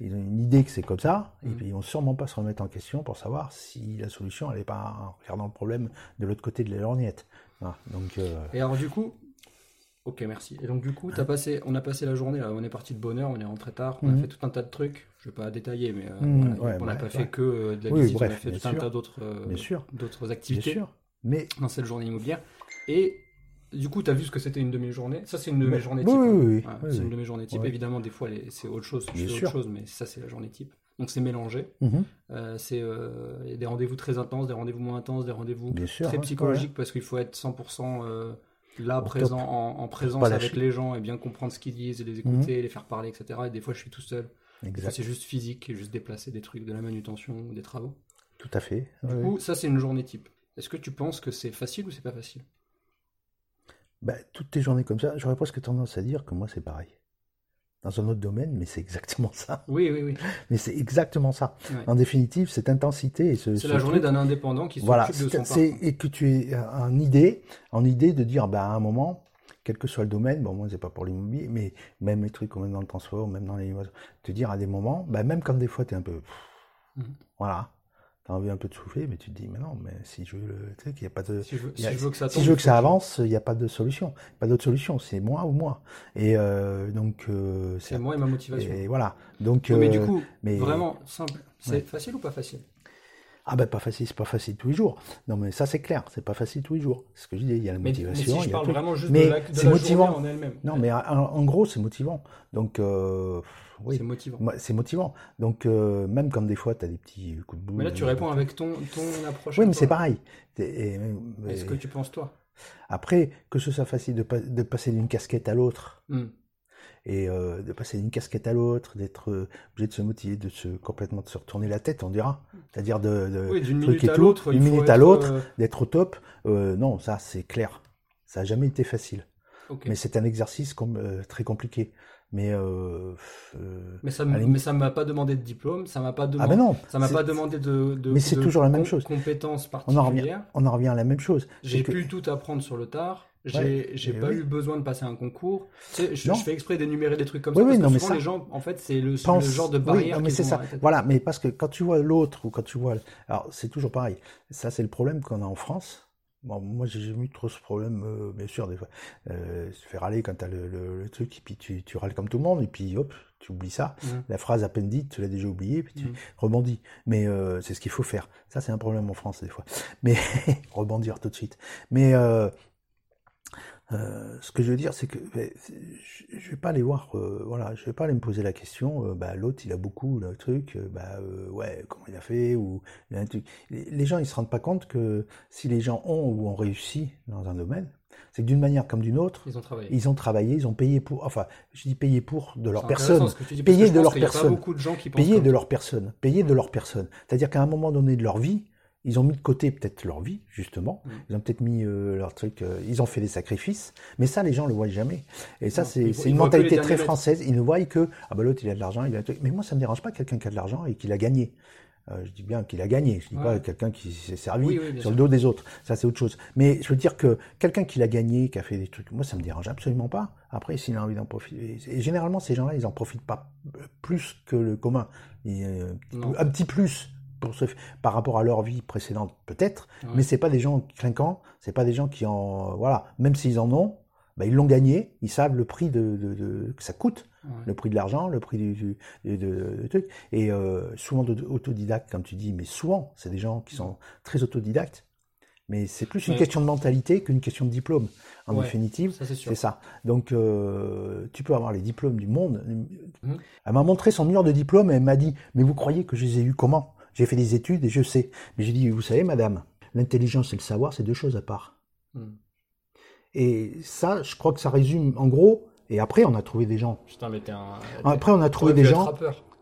Speaker 2: ils ont une idée que c'est comme ça, et
Speaker 1: Mhm.
Speaker 2: puis ils vont sûrement pas se remettre en question pour savoir si la solution elle est pas en regardant le problème de l'autre côté de la lorgnette. Donc euh,
Speaker 1: Et alors, du coup, ok, merci. Et donc, du coup, t'as passé, on a passé la journée, là, on est parti de bonne heure, on est rentré tard, on a
Speaker 2: Mhm.
Speaker 1: fait tout un tas de trucs. Je vais pas détailler, mais euh,
Speaker 2: Mhm,
Speaker 1: voilà,
Speaker 2: ouais,
Speaker 1: on n'a
Speaker 2: bref,
Speaker 1: pas fait que euh, de la
Speaker 2: Oui,
Speaker 1: visite, on a fait tout un tas d'autres euh, d'autres
Speaker 2: bien
Speaker 1: activités
Speaker 2: sûr. Mais
Speaker 1: dans cette journée immobilière. Et du coup, tu as vu ce que c'était une demi-journée? Ça, c'est une de mes
Speaker 2: Mais-
Speaker 1: journées
Speaker 2: oui,
Speaker 1: type.
Speaker 2: oui,
Speaker 1: hein.
Speaker 2: oui, oui,
Speaker 1: c'est une de mes journées type. Évidemment, des fois, c'est autre chose. Je fais
Speaker 2: sûr.
Speaker 1: autre chose, mais ça, c'est la journée type. Donc, c'est mélangé.
Speaker 2: Mhm,
Speaker 1: Euh, c'est euh, des rendez-vous très intenses, des rendez-vous moins intenses, des rendez-vous très
Speaker 2: hein,
Speaker 1: psychologiques parce qu'il faut être 100% euh, là, présent, en, en présence avec.
Speaker 2: Mhm.
Speaker 1: les gens et bien comprendre ce qu'ils disent et les écouter, les faire parler, etc. Et des fois, je suis tout seul. c'est juste physique, juste déplacer des trucs, de la manutention ou des travaux.
Speaker 2: tout à fait.
Speaker 1: Du coup, ça, c'est une journée type. Est-ce que tu penses que c'est facile ou c'est pas facile?
Speaker 2: Bah, toutes tes journées comme ça, j'aurais presque tendance à dire que moi c'est pareil. Dans un autre domaine, mais c'est exactement ça.
Speaker 1: Oui, oui, oui.
Speaker 2: Mais c'est exactement ça.
Speaker 1: Ouais.
Speaker 2: En définitive, cette intensité et ce,
Speaker 1: C'est
Speaker 2: ce
Speaker 1: la journée d'un indépendant qui
Speaker 2: Voilà,
Speaker 1: s'occupe de
Speaker 2: c'est-
Speaker 1: son
Speaker 2: et que tu es en idée, en idée de dire, bah, à un moment, quel que soit le domaine, bon, moi, c'est pas pour l'immobilier, mais même les trucs, même dans le transport, même dans les, te dire à des moments, bah, même quand des fois, tu es un peu,
Speaker 1: Mhm.
Speaker 2: voilà, tu as envie un peu de souffler, mais tu te dis, mais non, mais si je veux, le- tu sais, qu'il y a pas de,
Speaker 1: Si je veux,
Speaker 2: a-
Speaker 1: je que ça
Speaker 2: si
Speaker 1: tombe,
Speaker 2: je veux
Speaker 1: il
Speaker 2: que
Speaker 1: faut
Speaker 2: ça avance, il n'y a pas de solution, pas d'autre solution, c'est moi ou moi. Et euh, donc, euh,
Speaker 1: C'est moi et ma motivation.
Speaker 2: et voilà. Donc,
Speaker 1: Non, mais du
Speaker 2: euh,
Speaker 1: coup,
Speaker 2: mais-
Speaker 1: vraiment simple. C'est
Speaker 2: Ouais.
Speaker 1: facile ou pas facile?
Speaker 2: Ah ben pas facile, c'est pas facile tous les jours. Non mais ça c'est clair, c'est pas facile tous les jours. C'est ce que je dis, il y a la
Speaker 1: mais, mais
Speaker 2: motivation,
Speaker 1: si
Speaker 2: il
Speaker 1: je parle vraiment juste
Speaker 2: Mais
Speaker 1: de la, de la
Speaker 2: motivant.
Speaker 1: en elle-même.
Speaker 2: Non mais en, en gros c'est motivant. Donc euh, oui,
Speaker 1: C'est motivant.
Speaker 2: Moi, c'est motivant. Donc euh, même quand des fois tu as des petits coups de boule.
Speaker 1: Mais là, tu réponds avec ton, ton approche.
Speaker 2: Oui mais c'est pareil. Mais-
Speaker 1: Est-ce que tu penses toi?
Speaker 2: Après que ce soit facile de passer d'une casquette à l'autre
Speaker 1: Hmm.
Speaker 2: Et euh, de passer d'une casquette à l'autre, d'être euh, obligé de se motiver, de se complètement de se retourner la tête, on dira. C'est-à-dire de, de
Speaker 1: Oui, d'une minute
Speaker 2: et
Speaker 1: à l'autre.
Speaker 2: d'une minute à l'autre. d'être au top, euh, non, ça c'est clair. Ça n'a jamais été facile. Mais c'est un exercice com- très compliqué. Mais euh, euh,
Speaker 1: Mais ça, ça m'a pas demandé de diplôme, ça m'a pas
Speaker 2: ah ben non,
Speaker 1: ça m'a pas demandé de, de,
Speaker 2: Mais c'est
Speaker 1: de
Speaker 2: toujours la même
Speaker 1: com-
Speaker 2: chose.
Speaker 1: compétences
Speaker 2: on en revient,
Speaker 1: particulières.
Speaker 2: on en revient à la même chose.
Speaker 1: J'ai
Speaker 2: que-
Speaker 1: pu tout apprendre sur le tard. J'ai
Speaker 2: Ouais,
Speaker 1: j'ai
Speaker 2: et
Speaker 1: pas
Speaker 2: oui.
Speaker 1: eu besoin de passer un concours. Tu sais, je, fais exprès d'énumérer des trucs comme
Speaker 2: Oui,
Speaker 1: ça
Speaker 2: oui,
Speaker 1: parce
Speaker 2: non,
Speaker 1: que
Speaker 2: mais
Speaker 1: souvent
Speaker 2: ça-
Speaker 1: les gens, en fait, c'est le, genre de
Speaker 2: oui,
Speaker 1: barrière
Speaker 2: non, mais c'est ça. Voilà, mais parce que quand tu vois l'autre ou quand tu vois, alors c'est toujours pareil. Ça c'est le problème qu'on a en France. Bon, moi j'ai jamais eu trop ce problème, euh, bien sûr des fois. Euh, se faire râler quand t'as le, le, le truc et puis tu, tu râles comme tout le monde et puis hop, tu oublies ça. La phrase à peine dite, tu l'as déjà oubliée, puis tu
Speaker 1: Mhm.
Speaker 2: rebondis. Mais euh, c'est ce qu'il faut faire. Ça, c'est un problème en France des fois. Mais rebondir tout de suite. Mais euh, ce que je veux dire, c'est que ben, je, vais pas aller voir. euh, voilà, je vais pas aller me poser la question. euh, bah, l'autre, il a beaucoup le truc. euh, bah, euh, ouais, comment il a fait ou il a un truc. Les, gens, ils se rendent pas compte que si les gens ont ou ont réussi dans un domaine, c'est que d'une manière comme d'une autre,
Speaker 1: Ils ont travaillé.
Speaker 2: ils ont travaillé, ils ont payé pour. Enfin, je dis payé pour de leur personne
Speaker 1: je
Speaker 2: de leur personne.
Speaker 1: beaucoup de
Speaker 2: leur personne, payer de leur personne. C'est-à-dire qu'à un moment donné de leur vie, ils ont mis de côté peut-être leur vie, justement.
Speaker 1: Mm.
Speaker 2: Ils ont peut-être mis euh, leur truc, euh, ils ont fait des sacrifices. Mais ça, les gens le voient jamais. Et ça, c'est une mentalité très française. Ils ne voient que, ah bah l'autre, il a de l'argent, il a. Mais moi, ça me dérange pas quelqu'un qui a de l'argent et qui l'a gagné. Euh, je dis bien qu'il a gagné. Je dis
Speaker 1: Ouais.
Speaker 2: pas quelqu'un qui s'est servi
Speaker 1: Oui, oui, bien
Speaker 2: sur le dos des autres. Ça, c'est autre chose. Mais je veux dire que quelqu'un qui l'a gagné, qui a fait des trucs, moi, ça me dérange absolument pas. Après, s'il a envie d'en profiter. Et généralement, ces gens-là, ils en profitent pas plus que le commun. Et, euh, un petit un petit plus pour par rapport à leur vie précédente, peut-être.
Speaker 1: Ouais.
Speaker 2: Mais c'est pas des gens clinquants. C'est pas des gens qui en, voilà. Même s'ils en ont, bah, ils l'ont gagné. Ils savent le prix de, de, de- que ça coûte
Speaker 1: Ouais.
Speaker 2: le prix de l'argent, le prix du, du, du- de- du truc. Et euh, souvent autodidactes, comme tu dis, mais souvent, c'est des gens qui sont très autodidactes. Mais c'est plus une question de mentalité qu'une question de diplôme. En
Speaker 1: Ouais,
Speaker 2: définitive,
Speaker 1: c'est
Speaker 2: ça. Donc, euh, tu peux avoir les diplômes du monde.
Speaker 1: Mhm.
Speaker 2: Elle m'a montré son mur de diplôme et elle m'a dit, mais vous croyez que je les ai eus comment? J'ai fait des études et je sais. Mais j'ai dit, vous savez, madame, l'intelligence et le savoir, c'est deux choses à part.
Speaker 1: Hmm.
Speaker 2: Et ça, je crois que ça résume, en gros, et après, on a trouvé des gens.
Speaker 1: Putain, mais t'es un.
Speaker 2: Après, on a trouvé des gens.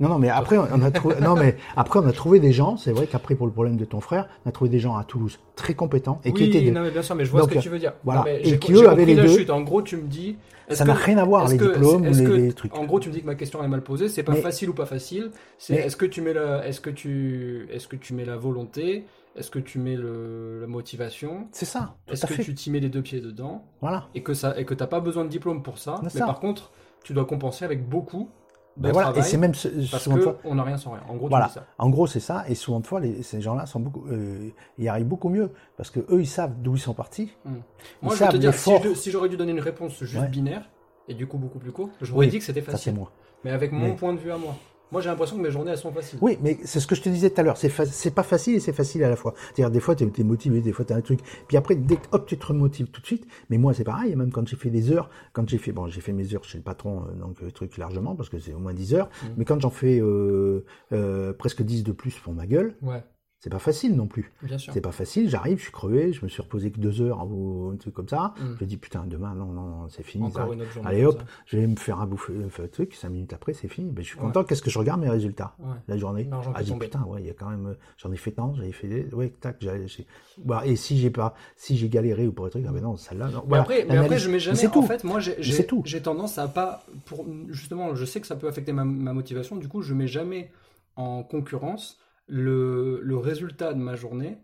Speaker 2: Non, non, mais après, on a trouvé, non, mais après, on a trouvé des gens, c'est vrai qu'après, pour le problème de ton frère, on a trouvé des gens à Toulouse très compétents et qui étaient des-
Speaker 1: non, mais bien sûr, mais je vois
Speaker 2: Donc,
Speaker 1: ce que tu veux dire.
Speaker 2: voilà.
Speaker 1: Non, mais
Speaker 2: Et qui, eux, avaient les deux.
Speaker 1: chute. En gros, tu me dis.
Speaker 2: Ça n'a rien à voir, les
Speaker 1: que-
Speaker 2: diplômes les,
Speaker 1: que-
Speaker 2: les trucs.
Speaker 1: En gros, tu me dis que ma question est mal posée. C'est pas
Speaker 2: Mais-
Speaker 1: facile ou pas facile. C'est est-ce que tu mets la, est-ce que tu, est-ce que tu mets la volonté, est-ce que tu mets le, la motivation,
Speaker 2: C'est ça,
Speaker 1: est-ce que
Speaker 2: fait.
Speaker 1: tu t'y mets les deux pieds dedans
Speaker 2: Voilà.
Speaker 1: et que ça, et que t'as pas besoin de diplôme pour ça. Mais
Speaker 2: ça.
Speaker 1: par contre, tu dois compenser avec beaucoup de
Speaker 2: Ben voilà. Et c'est même ce-
Speaker 1: parce
Speaker 2: souvent
Speaker 1: que
Speaker 2: fois-
Speaker 1: on n'a rien sans rien. En gros,
Speaker 2: Voilà.
Speaker 1: ça.
Speaker 2: En gros, c'est ça. Et souvent de fois, les- ces gens-là sont beaucoup, euh, ils arrivent beaucoup mieux parce que eux, ils savent d'où ils sont partis.
Speaker 1: Moi,
Speaker 2: Ils
Speaker 1: je vais
Speaker 2: savent
Speaker 1: te dire, si, j'aurais dû donner une réponse juste
Speaker 2: Ouais.
Speaker 1: binaire et du coup beaucoup plus courte, j'aurais
Speaker 2: Oui,
Speaker 1: dit que c'était
Speaker 2: Ça,
Speaker 1: facile.
Speaker 2: moi.
Speaker 1: Mais avec mon point de vue à moi. Moi, j'ai l'impression que mes journées, elles sont faciles.
Speaker 2: Oui, mais c'est ce que je te disais tout à l'heure. C'est fa- pas facile et c'est facile à la fois. C'est-à-dire, des fois, tu es, motivé, des fois, tu as un truc. Puis après, dès que hop, tu te remotives tout de suite. Mais moi, c'est pareil. Même quand j'ai fait des heures, quand j'ai fait, bon, j'ai fait mes heures chez le patron, euh, donc, euh, truc largement, parce que c'est au moins 10 heures.
Speaker 1: Mhm.
Speaker 2: Mais quand j'en fais euh, euh, presque 10 de plus pour ma gueule,
Speaker 1: Ouais,
Speaker 2: c'est pas facile non plus.
Speaker 1: bien sûr.
Speaker 2: C'est pas facile. J'arrive, je suis crevé, je me suis reposé que deux heures ou un truc comme ça.
Speaker 1: Mhm.
Speaker 2: Je dis, putain, demain, non, non, c'est fini.
Speaker 1: Encore
Speaker 2: ça.
Speaker 1: une autre journée.
Speaker 2: Allez, hop, je vais me faire un bouffer, un fait, truc, cinq minutes après, c'est fini. Ben, je suis
Speaker 1: Ouais.
Speaker 2: content. Qu'est-ce que je regarde mes résultats?
Speaker 1: Ouais.
Speaker 2: la journée? Ah, je dis, putain, ouais, il y a quand même, euh, j'en ai fait tant, j'avais fait des, ouais, tac, bah, et si j'ai pas, si j'ai galéré ou pour un truc, ah ben non, celle-là, non.
Speaker 1: Mais
Speaker 2: Voilà,
Speaker 1: après, mais après, je mets jamais. En
Speaker 2: tout.
Speaker 1: fait, moi, j'ai tendance à pas. Pour, justement, je sais que ça peut affecter ma, ma motivation. Du coup, je mets jamais en concurrence le, le résultat de ma journée.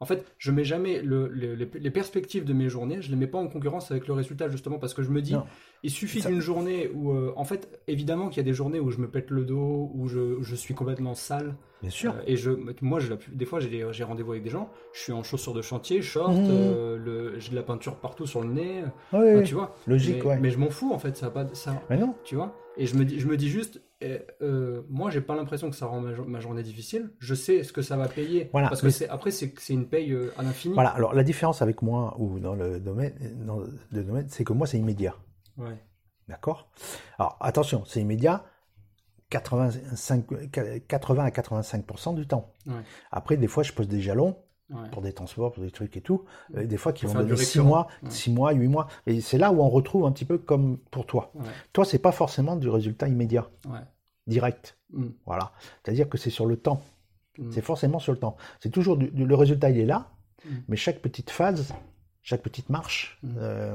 Speaker 1: En fait, je mets jamais le, le- les, perspectives de mes journées. Je les mets pas en concurrence avec le résultat, justement, parce que je me dis,
Speaker 2: Non.
Speaker 1: il suffit d'une journée où, euh, en fait, évidemment qu'il y a des journées où je me pète le dos, où je, je suis complètement sale.
Speaker 2: Bien sûr.
Speaker 1: Euh, et je, moi, pu- des fois, j'ai rendez-vous avec des gens. Je suis en chaussures de chantier, short,
Speaker 2: Mhm.
Speaker 1: euh, j'ai de la peinture partout sur le nez.
Speaker 2: Oui,
Speaker 1: Enfin,
Speaker 2: oui,
Speaker 1: tu vois.
Speaker 2: logique,
Speaker 1: mais,
Speaker 2: ouais.
Speaker 1: mais je m'en fous en fait, ça a pas de- ça,
Speaker 2: Mais non.
Speaker 1: tu vois. Et je me dis, je me dis juste, eh, euh, moi j'ai pas l'impression que ça rend ma, jo- ma journée difficile. Je sais ce que ça va payer.
Speaker 2: Voilà,
Speaker 1: parce que c'est après c'est c'est une paye euh, à l'infini.
Speaker 2: Voilà. Alors, la différence avec moi ou dans le domaine, dans le domaine, c'est que moi, c'est immédiat.
Speaker 1: Ouais.
Speaker 2: D'accord? Alors, attention, c'est immédiat. 85, 80 à 85% du temps.
Speaker 1: Ouais.
Speaker 2: Après, des fois, je pose des jalons
Speaker 1: Ouais.
Speaker 2: pour des transports, pour des trucs et tout, euh, des fois qui vont donner 6
Speaker 1: récurrent.
Speaker 2: mois,
Speaker 1: Ouais.
Speaker 2: 6 mois, 8 mois. Et c'est là où on retrouve un petit peu comme pour toi.
Speaker 1: Ouais.
Speaker 2: Toi, c'est pas forcément du résultat immédiat, direct.
Speaker 1: Mm.
Speaker 2: Voilà. C'est-à-dire que c'est sur le temps.
Speaker 1: Mm.
Speaker 2: C'est forcément sur le temps. C'est toujours du- le résultat, il est là,
Speaker 1: Mm.
Speaker 2: mais chaque petite phase, chaque petite marche
Speaker 1: Mm.
Speaker 2: euh,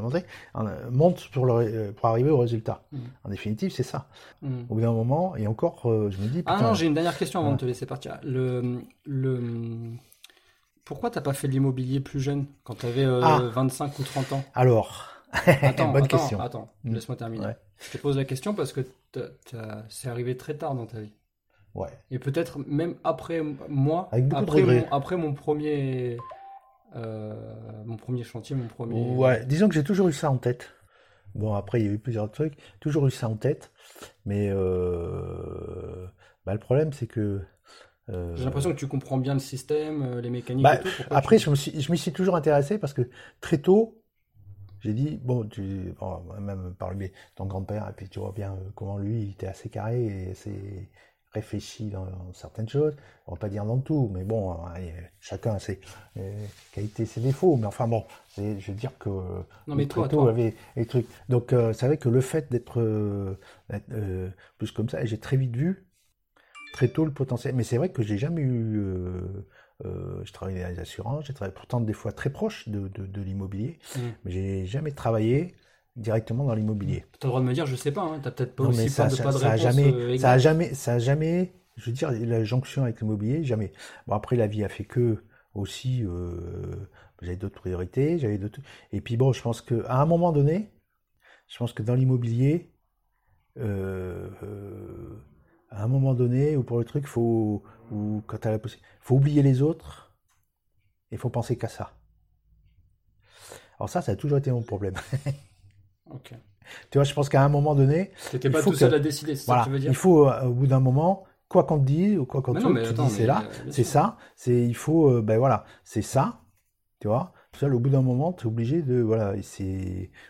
Speaker 2: euh, monte pour, le, ré- euh, pour arriver au résultat.
Speaker 1: Mm.
Speaker 2: En définitive, c'est ça.
Speaker 1: Mm.
Speaker 2: Au bout d'un moment, et encore, je me dis,
Speaker 1: Ah non, j'ai une dernière question avant de te laisser partir. Le, le, pourquoi t'as pas fait de l'immobilier plus jeune, quand t'avais euh,
Speaker 2: Ah.
Speaker 1: 25 ou 30 ans?
Speaker 2: Alors,
Speaker 1: Attends,
Speaker 2: bonne
Speaker 1: attends,
Speaker 2: question.
Speaker 1: attends,
Speaker 2: Mm.
Speaker 1: laisse-moi terminer.
Speaker 2: Ouais.
Speaker 1: Je te pose la question parce que c'est arrivé très tard dans ta vie.
Speaker 2: Ouais.
Speaker 1: Et peut-être même après moi,
Speaker 2: Avec beaucoup de
Speaker 1: après, mon, après mon premier, euh, mon premier chantier, mon premier.
Speaker 2: Ouais, disons que j'ai toujours eu ça en tête. Bon, après, il y a eu plusieurs trucs. Toujours eu ça en tête. Mais euh, bah, le problème, c'est que. Euh,
Speaker 1: J'ai l'impression que tu comprends bien le système, euh, les mécaniques
Speaker 2: bah,
Speaker 1: et tout. pourquoi
Speaker 2: après,
Speaker 1: tu-
Speaker 2: je me suis, je m'y suis toujours intéressé parce que très tôt, j'ai dit, bon, tu, bon, même par de ton grand-père, et puis tu vois bien euh, comment lui, il était assez carré et assez réfléchi dans, dans certaines choses. On va pas dire dans tout, mais bon, chacun a ses qualités, ses défauts. Mais enfin bon, c'est- je veux dire que
Speaker 1: Non, mais
Speaker 2: très
Speaker 1: toi,
Speaker 2: avait les trucs. Donc, euh, c'est vrai que le fait d'être euh, euh, plus comme ça, j'ai très vite vu, très tôt, le potentiel. Mais c'est vrai que j'ai jamais eu. Euh, euh, je travaillais dans les assurances, j'ai travaillé pourtant des fois très proche de, de, de l'immobilier,
Speaker 1: Mm.
Speaker 2: mais j'ai jamais travaillé directement dans l'immobilier.
Speaker 1: T'as le droit de me dire, je sais pas, hein, t'as peut-être pas
Speaker 2: Non,
Speaker 1: aussi
Speaker 2: mais ça,
Speaker 1: pas de,
Speaker 2: ça,
Speaker 1: pas de
Speaker 2: ça a
Speaker 1: réponse
Speaker 2: jamais,
Speaker 1: euh,
Speaker 2: ça a
Speaker 1: exacte.
Speaker 2: jamais, ça a jamais, je veux dire, la jonction avec l'immobilier, jamais. Bon, après, la vie a fait que, aussi, euh, j'avais d'autres priorités, j'avais d'autres, et puis bon, je pense que, à un moment donné, je pense que dans l'immobilier, euh, euh, à un moment donné, ou pour le truc, faut, ou quand t'as la possibilité, faut oublier les autres, et faut penser qu'à ça. Alors ça, ça a toujours été mon problème.
Speaker 1: Ok.
Speaker 2: Tu vois, je pense qu'à un moment donné,
Speaker 1: T'étais
Speaker 2: Il
Speaker 1: pas tout seul à décider, c'est ça que tu veux dire
Speaker 2: il faut euh, au bout d'un moment, quoi qu'on te dise ou quoi qu'on te dise, c'est là,
Speaker 1: euh,
Speaker 2: c'est ça, c'est il faut euh, ben voilà, c'est ça, tu vois. Seul, au bout d'un moment, tu es obligé de voilà, c'est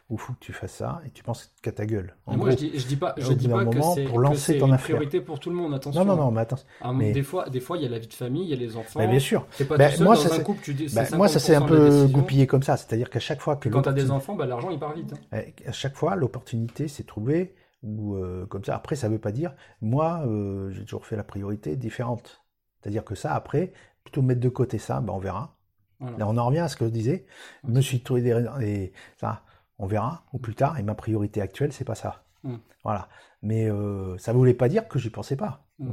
Speaker 2: il faut que tu fasses ça et tu penses qu'à ta gueule. En
Speaker 1: Mais moi,
Speaker 2: gros.
Speaker 1: je dis, je dis pas, je dis pas que
Speaker 2: moment,
Speaker 1: c'est
Speaker 2: pour
Speaker 1: que
Speaker 2: lancer
Speaker 1: c'est
Speaker 2: ton
Speaker 1: une
Speaker 2: affaire.
Speaker 1: priorité pour tout le monde. Attention.
Speaker 2: non non non, mais attends,
Speaker 1: Ah,
Speaker 2: mais-
Speaker 1: Des fois, des fois, il y a la vie de famille, il y a les enfants.
Speaker 2: Ben, bien sûr.
Speaker 1: T'es pas
Speaker 2: Ben,
Speaker 1: tout seul
Speaker 2: moi,
Speaker 1: dans
Speaker 2: ça,
Speaker 1: un couple, tu dis.
Speaker 2: Ben, moi ça s'est un
Speaker 1: 50% de la
Speaker 2: peu goupillé comme ça, c'est-à-dire qu'à chaque fois que
Speaker 1: Quand t'as des
Speaker 2: l'opportun-
Speaker 1: enfants, bah, l'argent il part vite. hein.
Speaker 2: eh, à chaque fois l'opportunité s'est trouvée ou comme ça. Après, ça veut pas dire, moi, j'ai toujours fait la priorité différente. C'est-à-dire que ça, après, plutôt mettre de côté ça, ben, on verra. Là, on en revient à ce que je disais. Je me suis trouvé des, ça, on verra, ou plus tard, et ma priorité actuelle, c'est pas ça. Mm. Voilà. Mais euh, ça voulait pas dire que j'y pensais pas. Mm.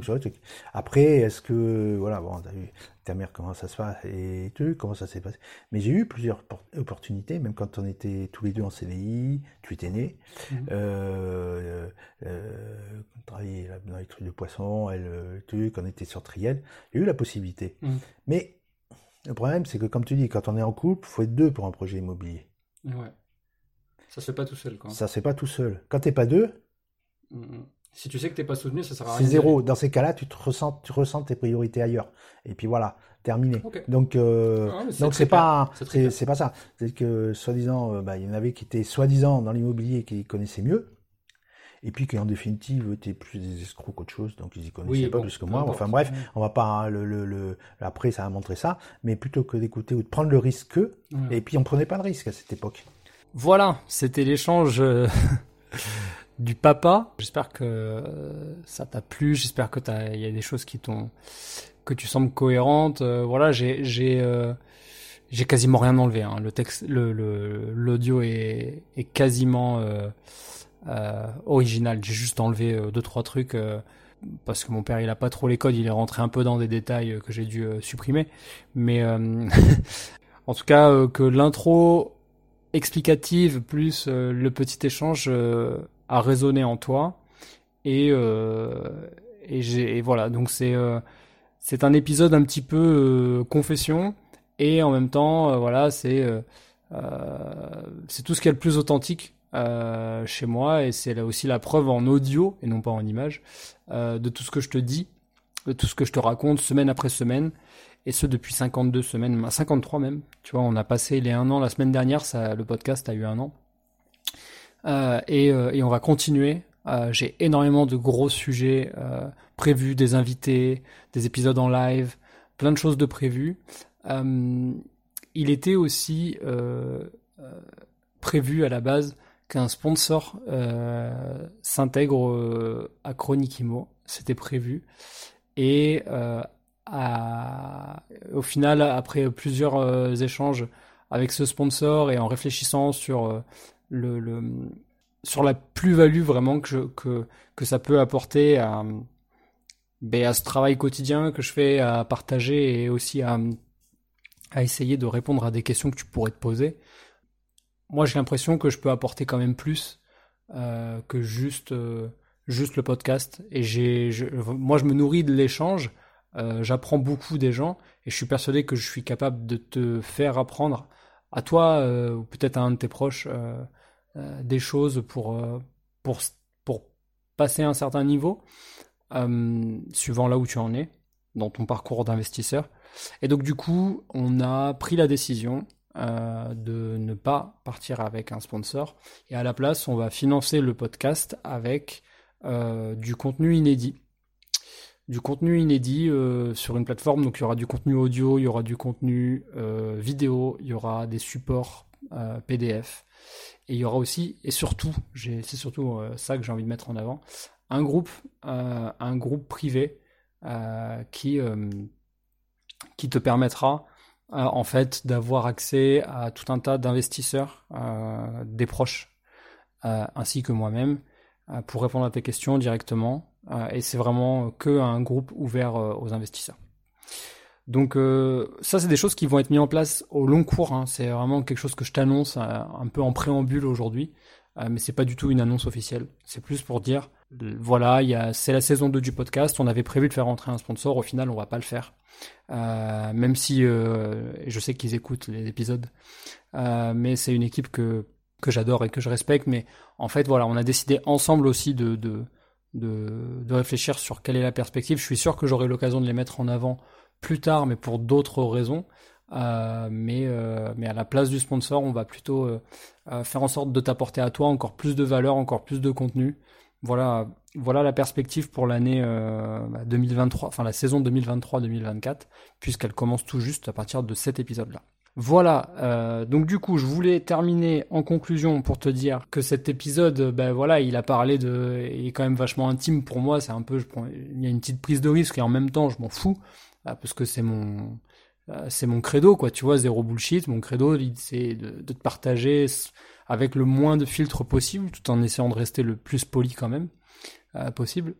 Speaker 2: Après, est-ce que voilà, bon, t'as vu ta mère comment ça se passe et tu comment ça s'est passé? Mais j'ai eu plusieurs opportunités, même quand on était tous les deux en CDI, tu étais né, mm. euh, euh, on travaillait dans les trucs de poisson, elle, le truc, on était sur Triel, j'ai eu la possibilité. Mais le problème, c'est que comme tu dis, quand on est en couple, faut être deux pour un projet immobilier.
Speaker 1: Ouais. Ça se fait pas tout seul, quoi.
Speaker 2: Ça se fait pas tout seul. Quand t'es pas deux.
Speaker 1: Mm, mm. Si tu sais que t'es pas soutenu, ça sert à
Speaker 2: rien. C'est zéro. Dans ces cas-là, tu te ressens, tu ressens tes priorités ailleurs. Et puis voilà, terminé. Donc, euh, ah, donc c'est pas, c'est pas ça. C'est que soi-disant, euh, bah, il y en avait qui étaient soi-disant dans l'immobilier qui connaissaient mieux. Et puis qui en définitive étaient plus des escrocs qu'autre chose, donc ils y connaissaient pas plus que moi. Enfin bref, on va pas le, le, le, après ça a montré ça, mais plutôt que d'écouter ou de prendre le risque, et puis on prenait pas de risque à cette époque.
Speaker 1: Voilà, c'était l'échange euh, du papa. J'espère que euh, ça t'a plu. J'espère que il y a des choses qui t'ont, que tu sembles cohérente. Euh, voilà, j'ai, j'ai, j'ai quasiment rien enlevé. Hein. Le texte, le, l'audio est, est quasiment original. J'ai juste enlevé deux trois trucs parce que mon père il a pas trop les codes. Il est rentré un peu dans des détails que j'ai dû supprimer. Mais en tout cas, que l'intro explicative plus euh, le petit échange euh, a résonné en toi et euh, et j'ai voilà donc c'est c'est un épisode un petit peu confession et en même temps voilà c'est c'est tout ce qui est le plus authentique chez moi et c'est là aussi la preuve en audio et non pas en image de tout ce que je te dis de tout ce que je te raconte semaine après semaine et ce depuis 52 semaines, 53 même. Tu vois, on a passé les un an la semaine dernière, ça, le podcast a eu un an. Euh, et, euh, et, on va continuer. Euh, J'ai énormément de gros sujets euh, prévus, des invités, des épisodes en live, plein de choses de prévues. Euh, il était aussi prévu à la base qu'un sponsor s'intègre à Chronique Imo. C'était prévu. Et au final, après plusieurs euh, échanges avec ce sponsor et en réfléchissant sur euh, le, sur la plus-value vraiment que, que, que ça peut apporter à, ben, à ce travail quotidien que je fais à partager et aussi à, à essayer de répondre à des questions que tu pourrais te poser. Moi, j'ai l'impression que je peux apporter quand même plus euh, que juste juste le podcast. Et j'ai, moi, je me nourris de l'échange euh, j'apprends beaucoup des gens et je suis persuadé que je suis capable de te faire apprendre à toi euh, ou peut-être à un de tes proches euh, des choses pour, pour, pour passer un certain niveau, suivant là où tu en es dans ton parcours d'investisseur. Et donc du coup, on a pris la décision de ne pas partir avec un sponsor et à la place, on va financer le podcast avec du contenu inédit du contenu inédit euh, sur une plateforme. Donc il y aura du contenu audio, il y aura du contenu euh, vidéo, il y aura des supports euh, PDF. Et il y aura aussi, et surtout, c'est surtout ça que j'ai envie de mettre en avant, un groupe, un groupe privé qui, qui te permettra en fait d'avoir accès à tout un tas d'investisseurs, des proches, ainsi que moi-même, pour répondre à tes questions directement euh, et c'est vraiment que un groupe ouvert euh, aux investisseurs. Donc euh, ça, c'est des choses qui vont être mises en place au long cours. Hein. C'est vraiment quelque chose que je t'annonce un peu en préambule aujourd'hui, mais c'est pas du tout une annonce officielle. C'est plus pour dire, voilà, il c'est la saison 2 du podcast. On avait prévu de faire rentrer un sponsor. Au final, on va pas le faire, même si je sais qu'ils écoutent les épisodes. mais c'est une équipe que que j'adore et que je respecte. Mais en fait, voilà, on a décidé ensemble aussi de, de de, de, réfléchir sur quelle est la perspective. Je suis sûr que j'aurai l'occasion de les mettre en avant plus tard, mais pour d'autres raisons. Euh, mais, euh, mais à la place du sponsor, on va plutôt euh, faire en sorte de t'apporter à toi encore plus de valeur, encore plus de contenu. Voilà, voilà la perspective pour l'année 2023, bah, enfin la saison 2023-2024, puisqu'elle commence tout juste à partir de cet épisode-là. Voilà, euh, donc du coup, je voulais terminer en conclusion pour te dire que cet épisode, ben voilà, il a parlé de, il est quand même vachement intime pour moi. C'est un peu, je prends, il y a une petite prise de risque et en même temps, je m'en fous euh, parce que c'est mon, euh, c'est mon credo, quoi. Tu vois, zéro bullshit. Mon credo, c'est de, de, te partager avec le moins de filtres possible, tout en essayant de rester le plus poli quand même possible.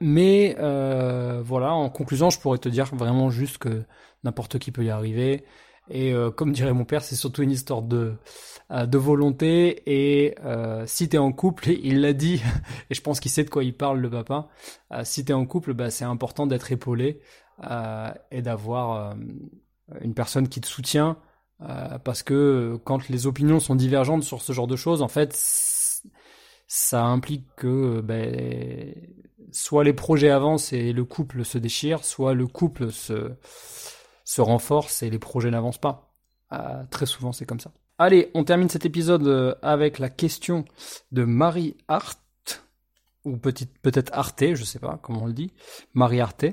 Speaker 1: mais voilà, en conclusion, je pourrais te dire vraiment juste que n'importe qui peut y arriver. Et euh, comme dirait mon père, c'est surtout une histoire de euh, de volonté. Et euh, si t'es en couple, il l'a dit, et je pense qu'il sait de quoi il parle, le papa. Euh, si t'es en couple, bah, c'est important d'être épaulé et d'avoir une personne qui te soutient, parce que quand les opinions sont divergentes sur ce genre de choses, en fait, ça implique que ben, soit les projets avancent et le couple se déchire, soit le couple se se renforce et les projets n'avancent pas. Euh, très souvent, c'est comme ça. Allez, on termine cet épisode euh, avec la question de Marie Hart, ou peut-être Arte, je sais pas comment on le dit, Marie Arte,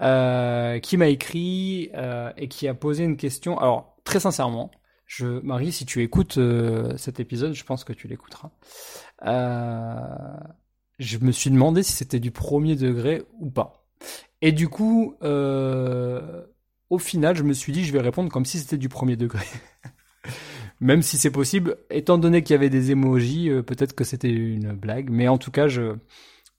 Speaker 1: euh, qui m'a écrit et qui a posé une question. Alors, très sincèrement, je, Marie, si tu écoutes cet épisode, je pense que tu l'écouteras. je me suis demandé si c'était du premier degré ou pas. Et du coup, au final, je me suis dit, je vais répondre comme si c'était du premier degré. Même si c'est possible, étant donné qu'il y avait des emojis, euh, peut-être que c'était une blague. Mais en tout cas, je,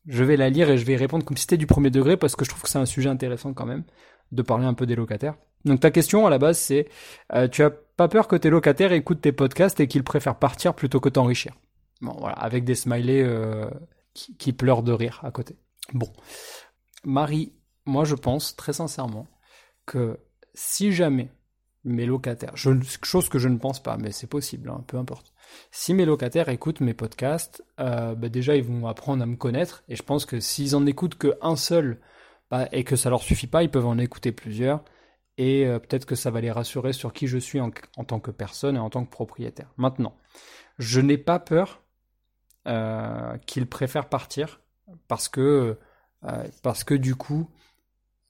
Speaker 1: je vais la lire et je vais répondre comme si c'était du premier degré parce que je trouve que c'est un sujet intéressant quand même de parler un peu des locataires. Donc ta question à la base, c'est euh, tu as pas peur que tes locataires écoutent tes podcasts et qu'ils préfèrent partir plutôt que t'enrichir? Bon voilà, avec des smileys euh, qui, pleurent de rire à côté. Bon, Marie, moi je pense très sincèrement que si jamais mes locataires, chose que je ne pense pas, mais c'est possible, hein, peu importe. Si mes locataires écoutent mes podcasts, euh, bah, déjà ils vont apprendre à me connaître, et je pense que s'ils en écoutent qu'un seul bah, et que ça leur suffit pas, ils peuvent en écouter plusieurs, et euh, peut-être que ça va les rassurer sur qui je suis en, tant que personne et en tant que propriétaire. Maintenant, je n'ai pas peur euh, qu'ils préfèrent partir parce que parce que du coup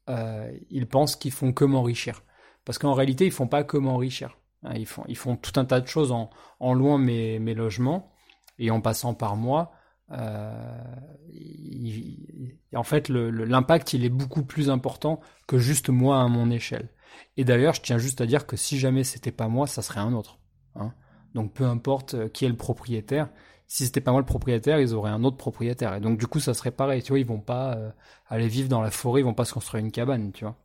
Speaker 1: euh, ils pensent qu'ils font que m'enrichir. Parce qu'en réalité, ils font pas que m'enrichir. Hein, ils font, ils font tout un tas de choses en, en louant mes, mes logements et en passant par moi. Euh, en fait, l'impact, il est beaucoup plus important que juste moi à mon échelle. Et d'ailleurs, je tiens juste à dire que si jamais c'était pas moi, ça serait un autre. Hein. Donc peu importe euh, qui est le propriétaire, si c'était pas moi le propriétaire, ils auraient un autre propriétaire. Et donc du coup, ça serait pareil. Tu vois, ils vont pas euh, aller vivre dans la forêt, ils vont pas se construire une cabane, tu vois.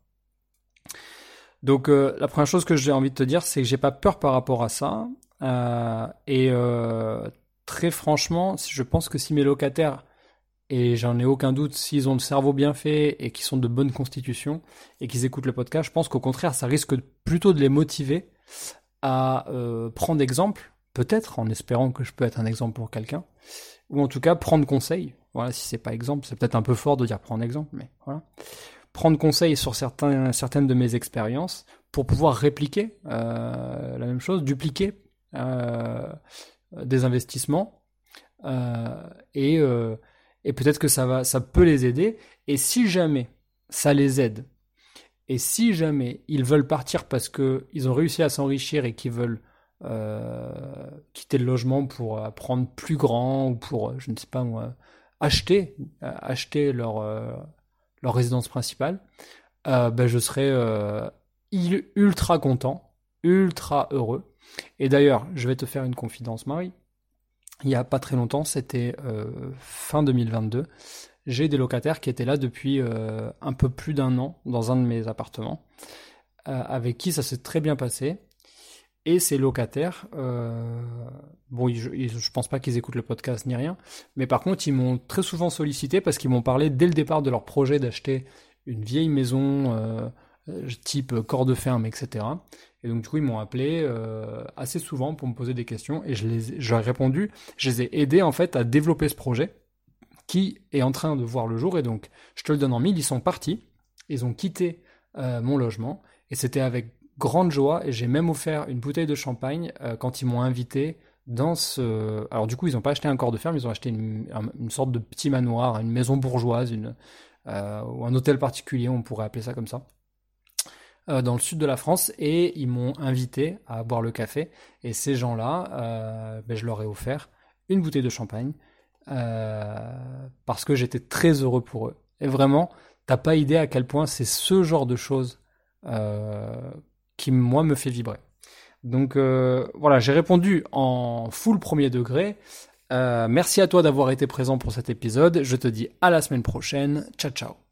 Speaker 1: Donc euh, la première chose que j'ai envie de te dire, c'est que j'ai pas peur par rapport à ça. Et très franchement, je pense que si mes locataires et j'en ai aucun doute, s'ils ont le cerveau bien fait et qu'ils sont de bonne constitution et qu'ils écoutent le podcast, je pense qu'au contraire, ça risque plutôt de les motiver à prendre exemple peut-être en espérant que je peux être un exemple pour quelqu'un, ou en tout cas prendre conseil. Voilà, si c'est pas exemple, c'est peut-être un peu fort de dire prendre exemple, mais voilà. Prendre conseil sur certains, certaines de mes expériences pour pouvoir répliquer euh, la même chose, dupliquer euh, des investissements euh, et, et peut-être que ça va, ça peut les aider. Et si jamais ça les aide, et si jamais ils veulent partir parce que ils ont réussi à s'enrichir et qu'ils veulent euh, quitter le logement pour euh, prendre plus grand ou pour, euh, je ne sais pas moi, acheter, acheter leur, leur résidence principale, ben je serais ultra content, ultra heureux. Et d'ailleurs, je vais te faire une confidence, Marie. Il n'y a pas très longtemps, c'était fin 2022, j'ai des locataires qui étaient là depuis un peu plus d'un an dans un de mes appartements, avec qui ça s'est très bien passé. Et ces locataires, euh, bon, je, je pense pas qu'ils écoutent le podcast ni rien, mais par contre, ils m'ont très souvent sollicité parce qu'ils m'ont parlé dès le départ de leur projet d'acheter une vieille maison euh, type corps de ferme, etc. Et donc, du coup, ils m'ont appelé euh, assez souvent pour me poser des questions et je les, ai répondu. Je les ai aidés en fait à développer ce projet qui est en train de voir le jour. Et donc, je te le donne en mille, ils sont partis, ils ont quitté mon logement et c'était avec grande joie et j'ai même offert une bouteille de champagne euh, quand ils m'ont invité dans ce. Alors du coup, ils n'ont pas acheté un corps de ferme, ils ont acheté une, sorte de petit manoir, une maison bourgeoise, une euh, ou un hôtel particulier, on pourrait appeler ça comme ça. Dans le sud de la France et ils m'ont invité à boire le café. Et ces gens-là, ben, je leur ai offert une bouteille de champagne parce que j'étais très heureux pour eux. Et vraiment, t'as pas idée à quel point c'est ce genre de choses qui, moi, me fait vibrer. Donc voilà, j'ai répondu en full premier degré. merci à toi d'avoir été présent pour cet épisode. Je te dis à la semaine prochaine. Ciao ciao.